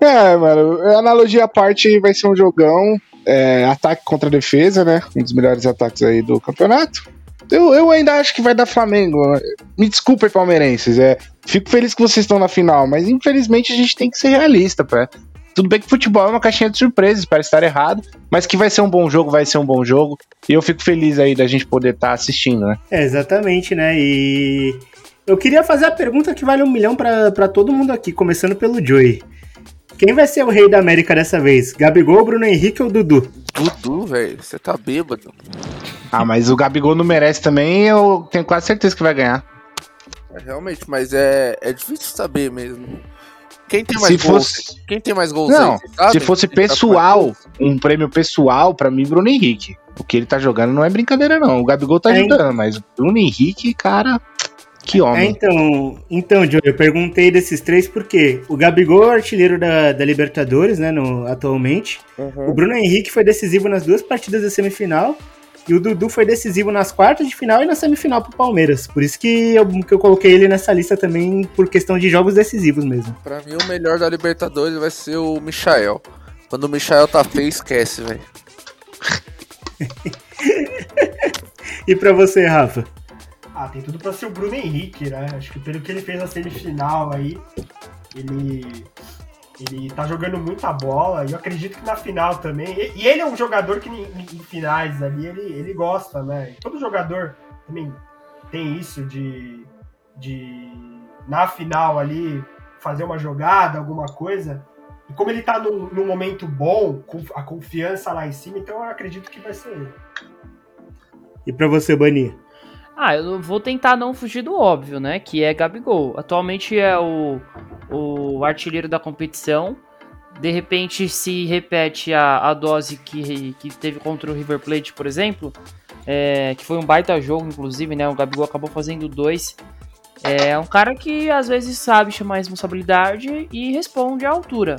é, mano, analogia à parte vai ser um jogão. É, ataque contra defesa, né? Um dos melhores ataques aí do campeonato. Eu, eu ainda acho que vai dar Flamengo. Me desculpem, palmeirenses. É, fico feliz que vocês estão na final, mas infelizmente a gente tem que ser realista, pé. Tudo bem que futebol é uma caixinha de surpresas, para estar errado, mas que vai ser um bom jogo, vai ser um bom jogo. E eu fico feliz aí da gente poder estar tá assistindo, né? É, exatamente, né? E eu queria fazer a pergunta que vale um milhão para todo mundo aqui, começando pelo Joey. Quem vai ser o rei da América dessa vez? Gabigol, Bruno Henrique ou Dudu? Dudu, velho, você tá bêbado. Ah, mas o Gabigol não merece também, eu tenho quase certeza que vai ganhar. É, realmente, mas é, é difícil saber mesmo. Quem tem mais se gols? Fosse... Quem tem mais gols? Não, aí, se fosse pessoal, um prêmio pessoal, para mim, Bruno Henrique. O que ele tá jogando não é brincadeira, não. O Gabigol tá é, ajudando, mas o Bruno Henrique, cara. Que homem. É, então, então, Joe, eu perguntei desses três porque o Gabigol é o artilheiro da, da Libertadores, né, no, atualmente. Uhum. O Bruno Henrique foi decisivo nas duas partidas da semifinal. E o Dudu foi decisivo nas quartas de final e na semifinal pro Palmeiras. Por isso que eu, que eu coloquei ele nessa lista também por questão de jogos decisivos mesmo. Pra mim, o melhor da Libertadores vai ser o Michael. Quando o Michael tá feio, esquece, velho. e pra você, Rafa? Ah, tem tudo pra ser o Bruno Henrique, né? Acho que pelo que ele fez na semifinal aí, ele, ele tá jogando muita bola. E eu acredito que na final também. E, e ele é um jogador que em, finais ali ele, ele gosta, né? E todo jogador também tem isso de, de na final ali fazer uma jogada, alguma coisa. E como ele tá num, num momento bom, com a confiança lá em cima, então eu acredito que vai ser ele. E para você, Bani? Ah, eu vou tentar não fugir do óbvio, né? Que é Gabigol. Atualmente é o, o artilheiro da competição. De repente se repete a, a dose que, que teve contra o River Plate, por exemplo. É, que foi um baita jogo, inclusive, né? O Gabigol acabou fazendo dois. É um cara que às vezes sabe chamar responsabilidade e responde à altura.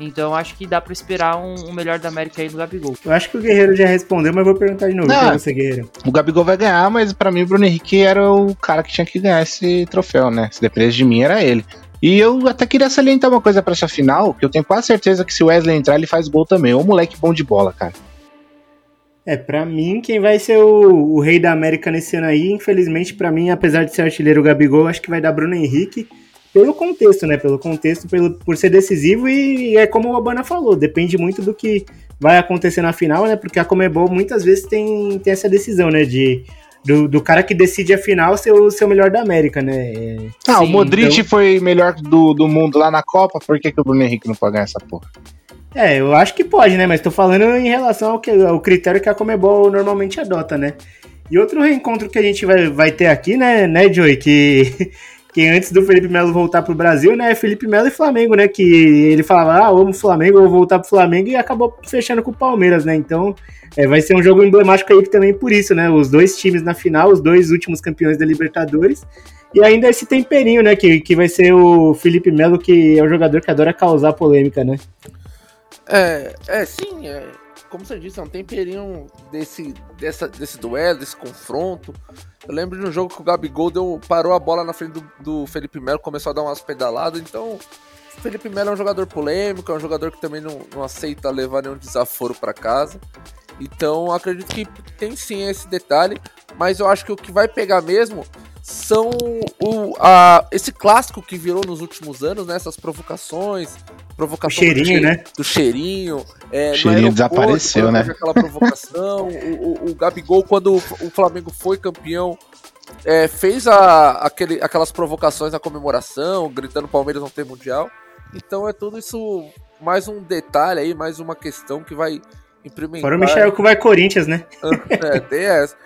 Então acho que dá para esperar um, um, melhor da América aí do Gabigol. Eu acho que o Guerreiro já respondeu, mas vou perguntar de novo Não, pra você, Guerreiro. O Gabigol vai ganhar, mas para mim o Bruno Henrique era o cara que tinha que ganhar esse troféu, né? Se dependesse de mim, era ele. E eu até queria salientar uma coisa para essa final, que eu tenho quase certeza que se o Wesley entrar, ele faz gol também. Ô moleque bom de bola, cara. É, para mim, quem vai ser o, o, rei da América nesse ano aí, infelizmente, para mim, apesar de ser artilheiro o Gabigol, acho que vai dar Bruno Henrique pelo contexto, né? Pelo contexto, pelo, por ser decisivo e é como o Obana falou, depende muito do que vai acontecer na final, né? Porque a Comebol muitas vezes tem, tem essa decisão, né? De do, do cara que decide a final ser o, ser o melhor da América, né? É, ah, sim, o Modric então... foi melhor do, do mundo lá na Copa, por que, que o Bruno Henrique não pode ganhar essa porra? É, eu acho que pode, né? Mas tô falando em relação ao, que, ao critério que a Comebol normalmente adota, né? E outro reencontro que a gente vai, vai ter aqui, né, né, Joey? Que que antes do Felipe Melo voltar pro Brasil, né, Felipe Melo e Flamengo, né, que ele falava, ah, amo Flamengo, vou voltar pro Flamengo, e acabou fechando com o Palmeiras, né, então é, vai ser um jogo emblemático aí também por isso, né, os dois times na final, os dois últimos campeões da Libertadores, e ainda esse temperinho, né, que, que vai ser o Felipe Melo, que é o jogador que adora causar polêmica, né. É, é sim, é, como você disse, é um temperinho desse, dessa, desse duelo, desse confronto. Eu lembro de um jogo que o Gabigol deu, parou a bola na frente do, do Felipe Melo, começou a dar umas pedaladas, então o Felipe Melo é um jogador polêmico, é um jogador que também não, não aceita levar nenhum desaforo para casa. Então acredito que tem sim esse detalhe, mas eu acho que o que vai pegar mesmo são o, a, esse clássico que virou nos últimos anos, né? Essas provocações, provocação o cheirinho, do, né? Do cheirinho. É, o cheirinho desapareceu, né? Aquela provocação. o, o, o, Gabigol, quando o Flamengo foi campeão, é, fez a, aquele, aquelas provocações na comemoração, gritando Palmeiras não tem mundial. Então é tudo isso, mais um detalhe aí, mais uma questão que vai implementar. Fora o Michel que vai Corinthians, né? É, tem essa.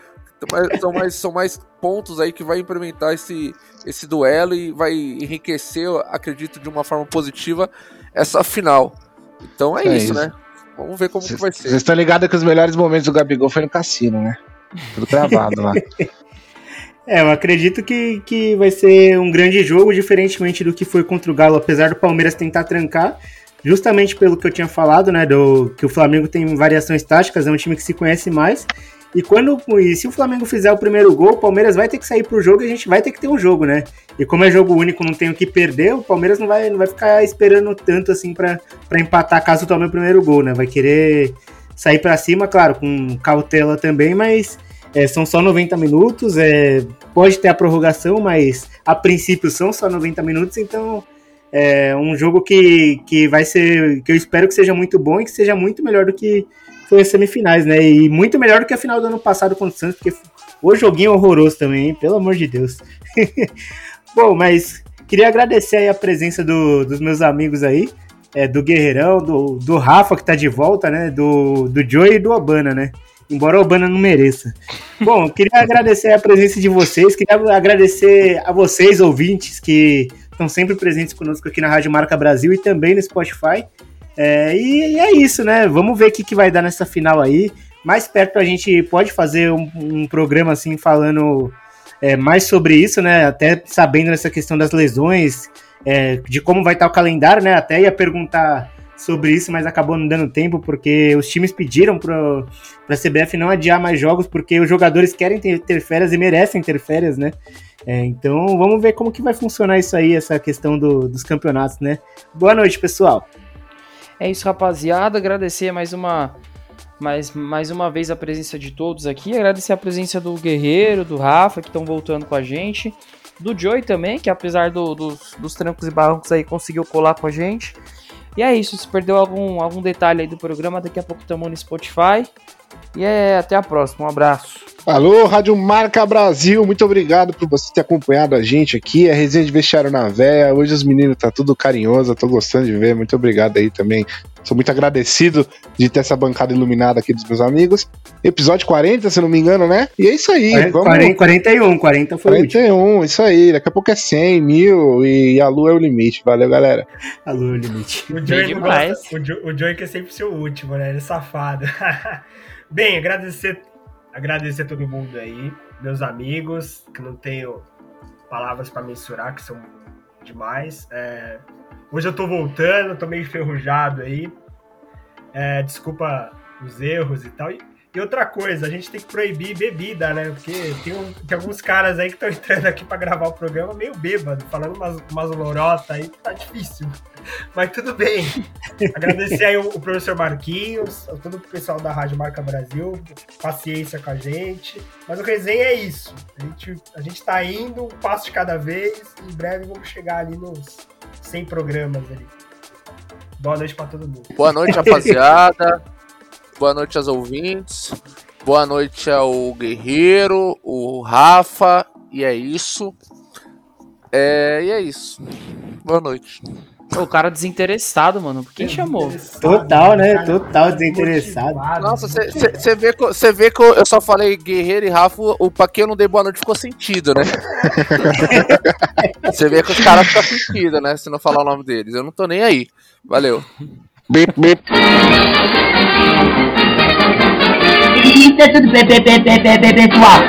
São mais, são mais pontos aí que vai implementar esse, esse duelo e vai enriquecer, acredito, de uma forma positiva essa final. Então é, é isso, isso, né? Vamos ver como cês, que vai ser. Vocês estão ligados que os melhores momentos do Gabigol foi no cassino, né? Tudo travado lá. É, eu acredito que, que vai ser um grande jogo, diferentemente do que foi contra o Galo, apesar do Palmeiras tentar trancar, justamente pelo que eu tinha falado, né? Do, que o Flamengo tem variações táticas, é um time que se conhece mais. E quando e se o Flamengo fizer o primeiro gol, o Palmeiras vai ter que sair pro jogo e a gente vai ter que ter um jogo, né? E como é jogo único, não tem o que perder, o Palmeiras não vai, não vai ficar esperando tanto assim para empatar caso tome o primeiro gol, né? Vai querer sair para cima, claro, com cautela também, mas é, são só 90 minutos, é, pode ter a prorrogação, mas a princípio são só 90 minutos, então é um jogo que, que vai ser, que eu espero que seja muito bom e que seja muito melhor do que foi as semifinais, né? E muito melhor do que a final do ano passado contra o Santos, porque o joguinho horroroso também, hein? pelo amor de Deus. Bom, mas queria agradecer aí a presença do, dos meus amigos aí, é, do Guerreirão, do, do Rafa, que tá de volta, né? Do, do Joey e do Obana, né? Embora o Obana não mereça. Bom, queria agradecer a presença de vocês, queria agradecer a vocês, ouvintes, que estão sempre presentes conosco aqui na Rádio Marca Brasil e também no Spotify. É, e, e, é isso, né? Vamos ver o que, que vai dar nessa final aí. Mais perto a gente pode fazer um, um programa assim falando é, mais sobre isso, né? Até sabendo nessa questão das lesões, é, de como vai estar o calendário, né? Até ia perguntar sobre isso, mas acabou não dando tempo porque os times pediram para a CBF não adiar mais jogos porque os jogadores querem ter, ter férias e merecem ter férias, né? É, então vamos ver como que vai funcionar isso aí, essa questão do, dos campeonatos, né? Boa noite, pessoal. É isso, rapaziada. Agradecer mais uma, mais, mais uma vez a presença de todos aqui. Agradecer a presença do Guerreiro, do Rafa, que estão voltando com a gente. Do Joey também, que apesar do, dos, dos trancos e barrancos aí, conseguiu colar com a gente. E é isso. Se perdeu algum, algum detalhe aí do programa, daqui a pouco estamos no Spotify. E é até a próxima. Um abraço. Alô, Rádio Marca Brasil, muito obrigado por você ter acompanhado a gente aqui. É resenha de vestiário na véia. Hoje os meninos tá tudo carinhoso, tô gostando de ver. Muito obrigado aí também. Sou muito agradecido de ter essa bancada iluminada aqui dos meus amigos. Episódio 40, se não me engano, né? E é isso aí. 40, vamos... 41, 40 foi 41, isso aí. Daqui a pouco é 100, mil e a lua é o limite. Valeu, galera. A lua é o limite. O Joey, gosta, o, Joey, o Joey que é sempre seu último, né? Ele é safado. Bem, agradecer agradecer a todo mundo aí, meus amigos, que não tenho palavras para mensurar, que são demais. É, hoje eu tô voltando, tô meio enferrujado aí. É, desculpa os erros e tal. E, e, outra coisa, a gente tem que proibir bebida, né? Porque tem, um, tem alguns caras aí que estão entrando aqui para gravar o programa meio bêbado, falando umas, umas lorotas aí, tá difícil. Mas tudo bem. Agradecer aí o, o, professor Marquinhos, a todo o pessoal da Rádio Marca Brasil, paciência com a gente. Mas o resenha é isso. A gente, a gente tá indo um passo de cada vez. Em breve vamos chegar ali nos 100 programas ali. Boa noite para todo mundo. Boa noite, rapaziada. Boa noite aos ouvintes. Boa noite ao Guerreiro, o Rafa. E é isso. É, e é isso. Boa noite. O cara desinteressado, mano. Por quem chamou? Total, né? Total desinteressado. Nossa, você vê, que- cê vê que eu eu só falei Guerreiro e Rafa, o pra quem eu não dei boa noite ficou sentido, né? Você vê que os caras ficam sentido, né? Se não falar o nome deles. Eu não tô nem aí. Valeu. Bip, bip. Isso é tudo, pe- pe- pe- pessoal.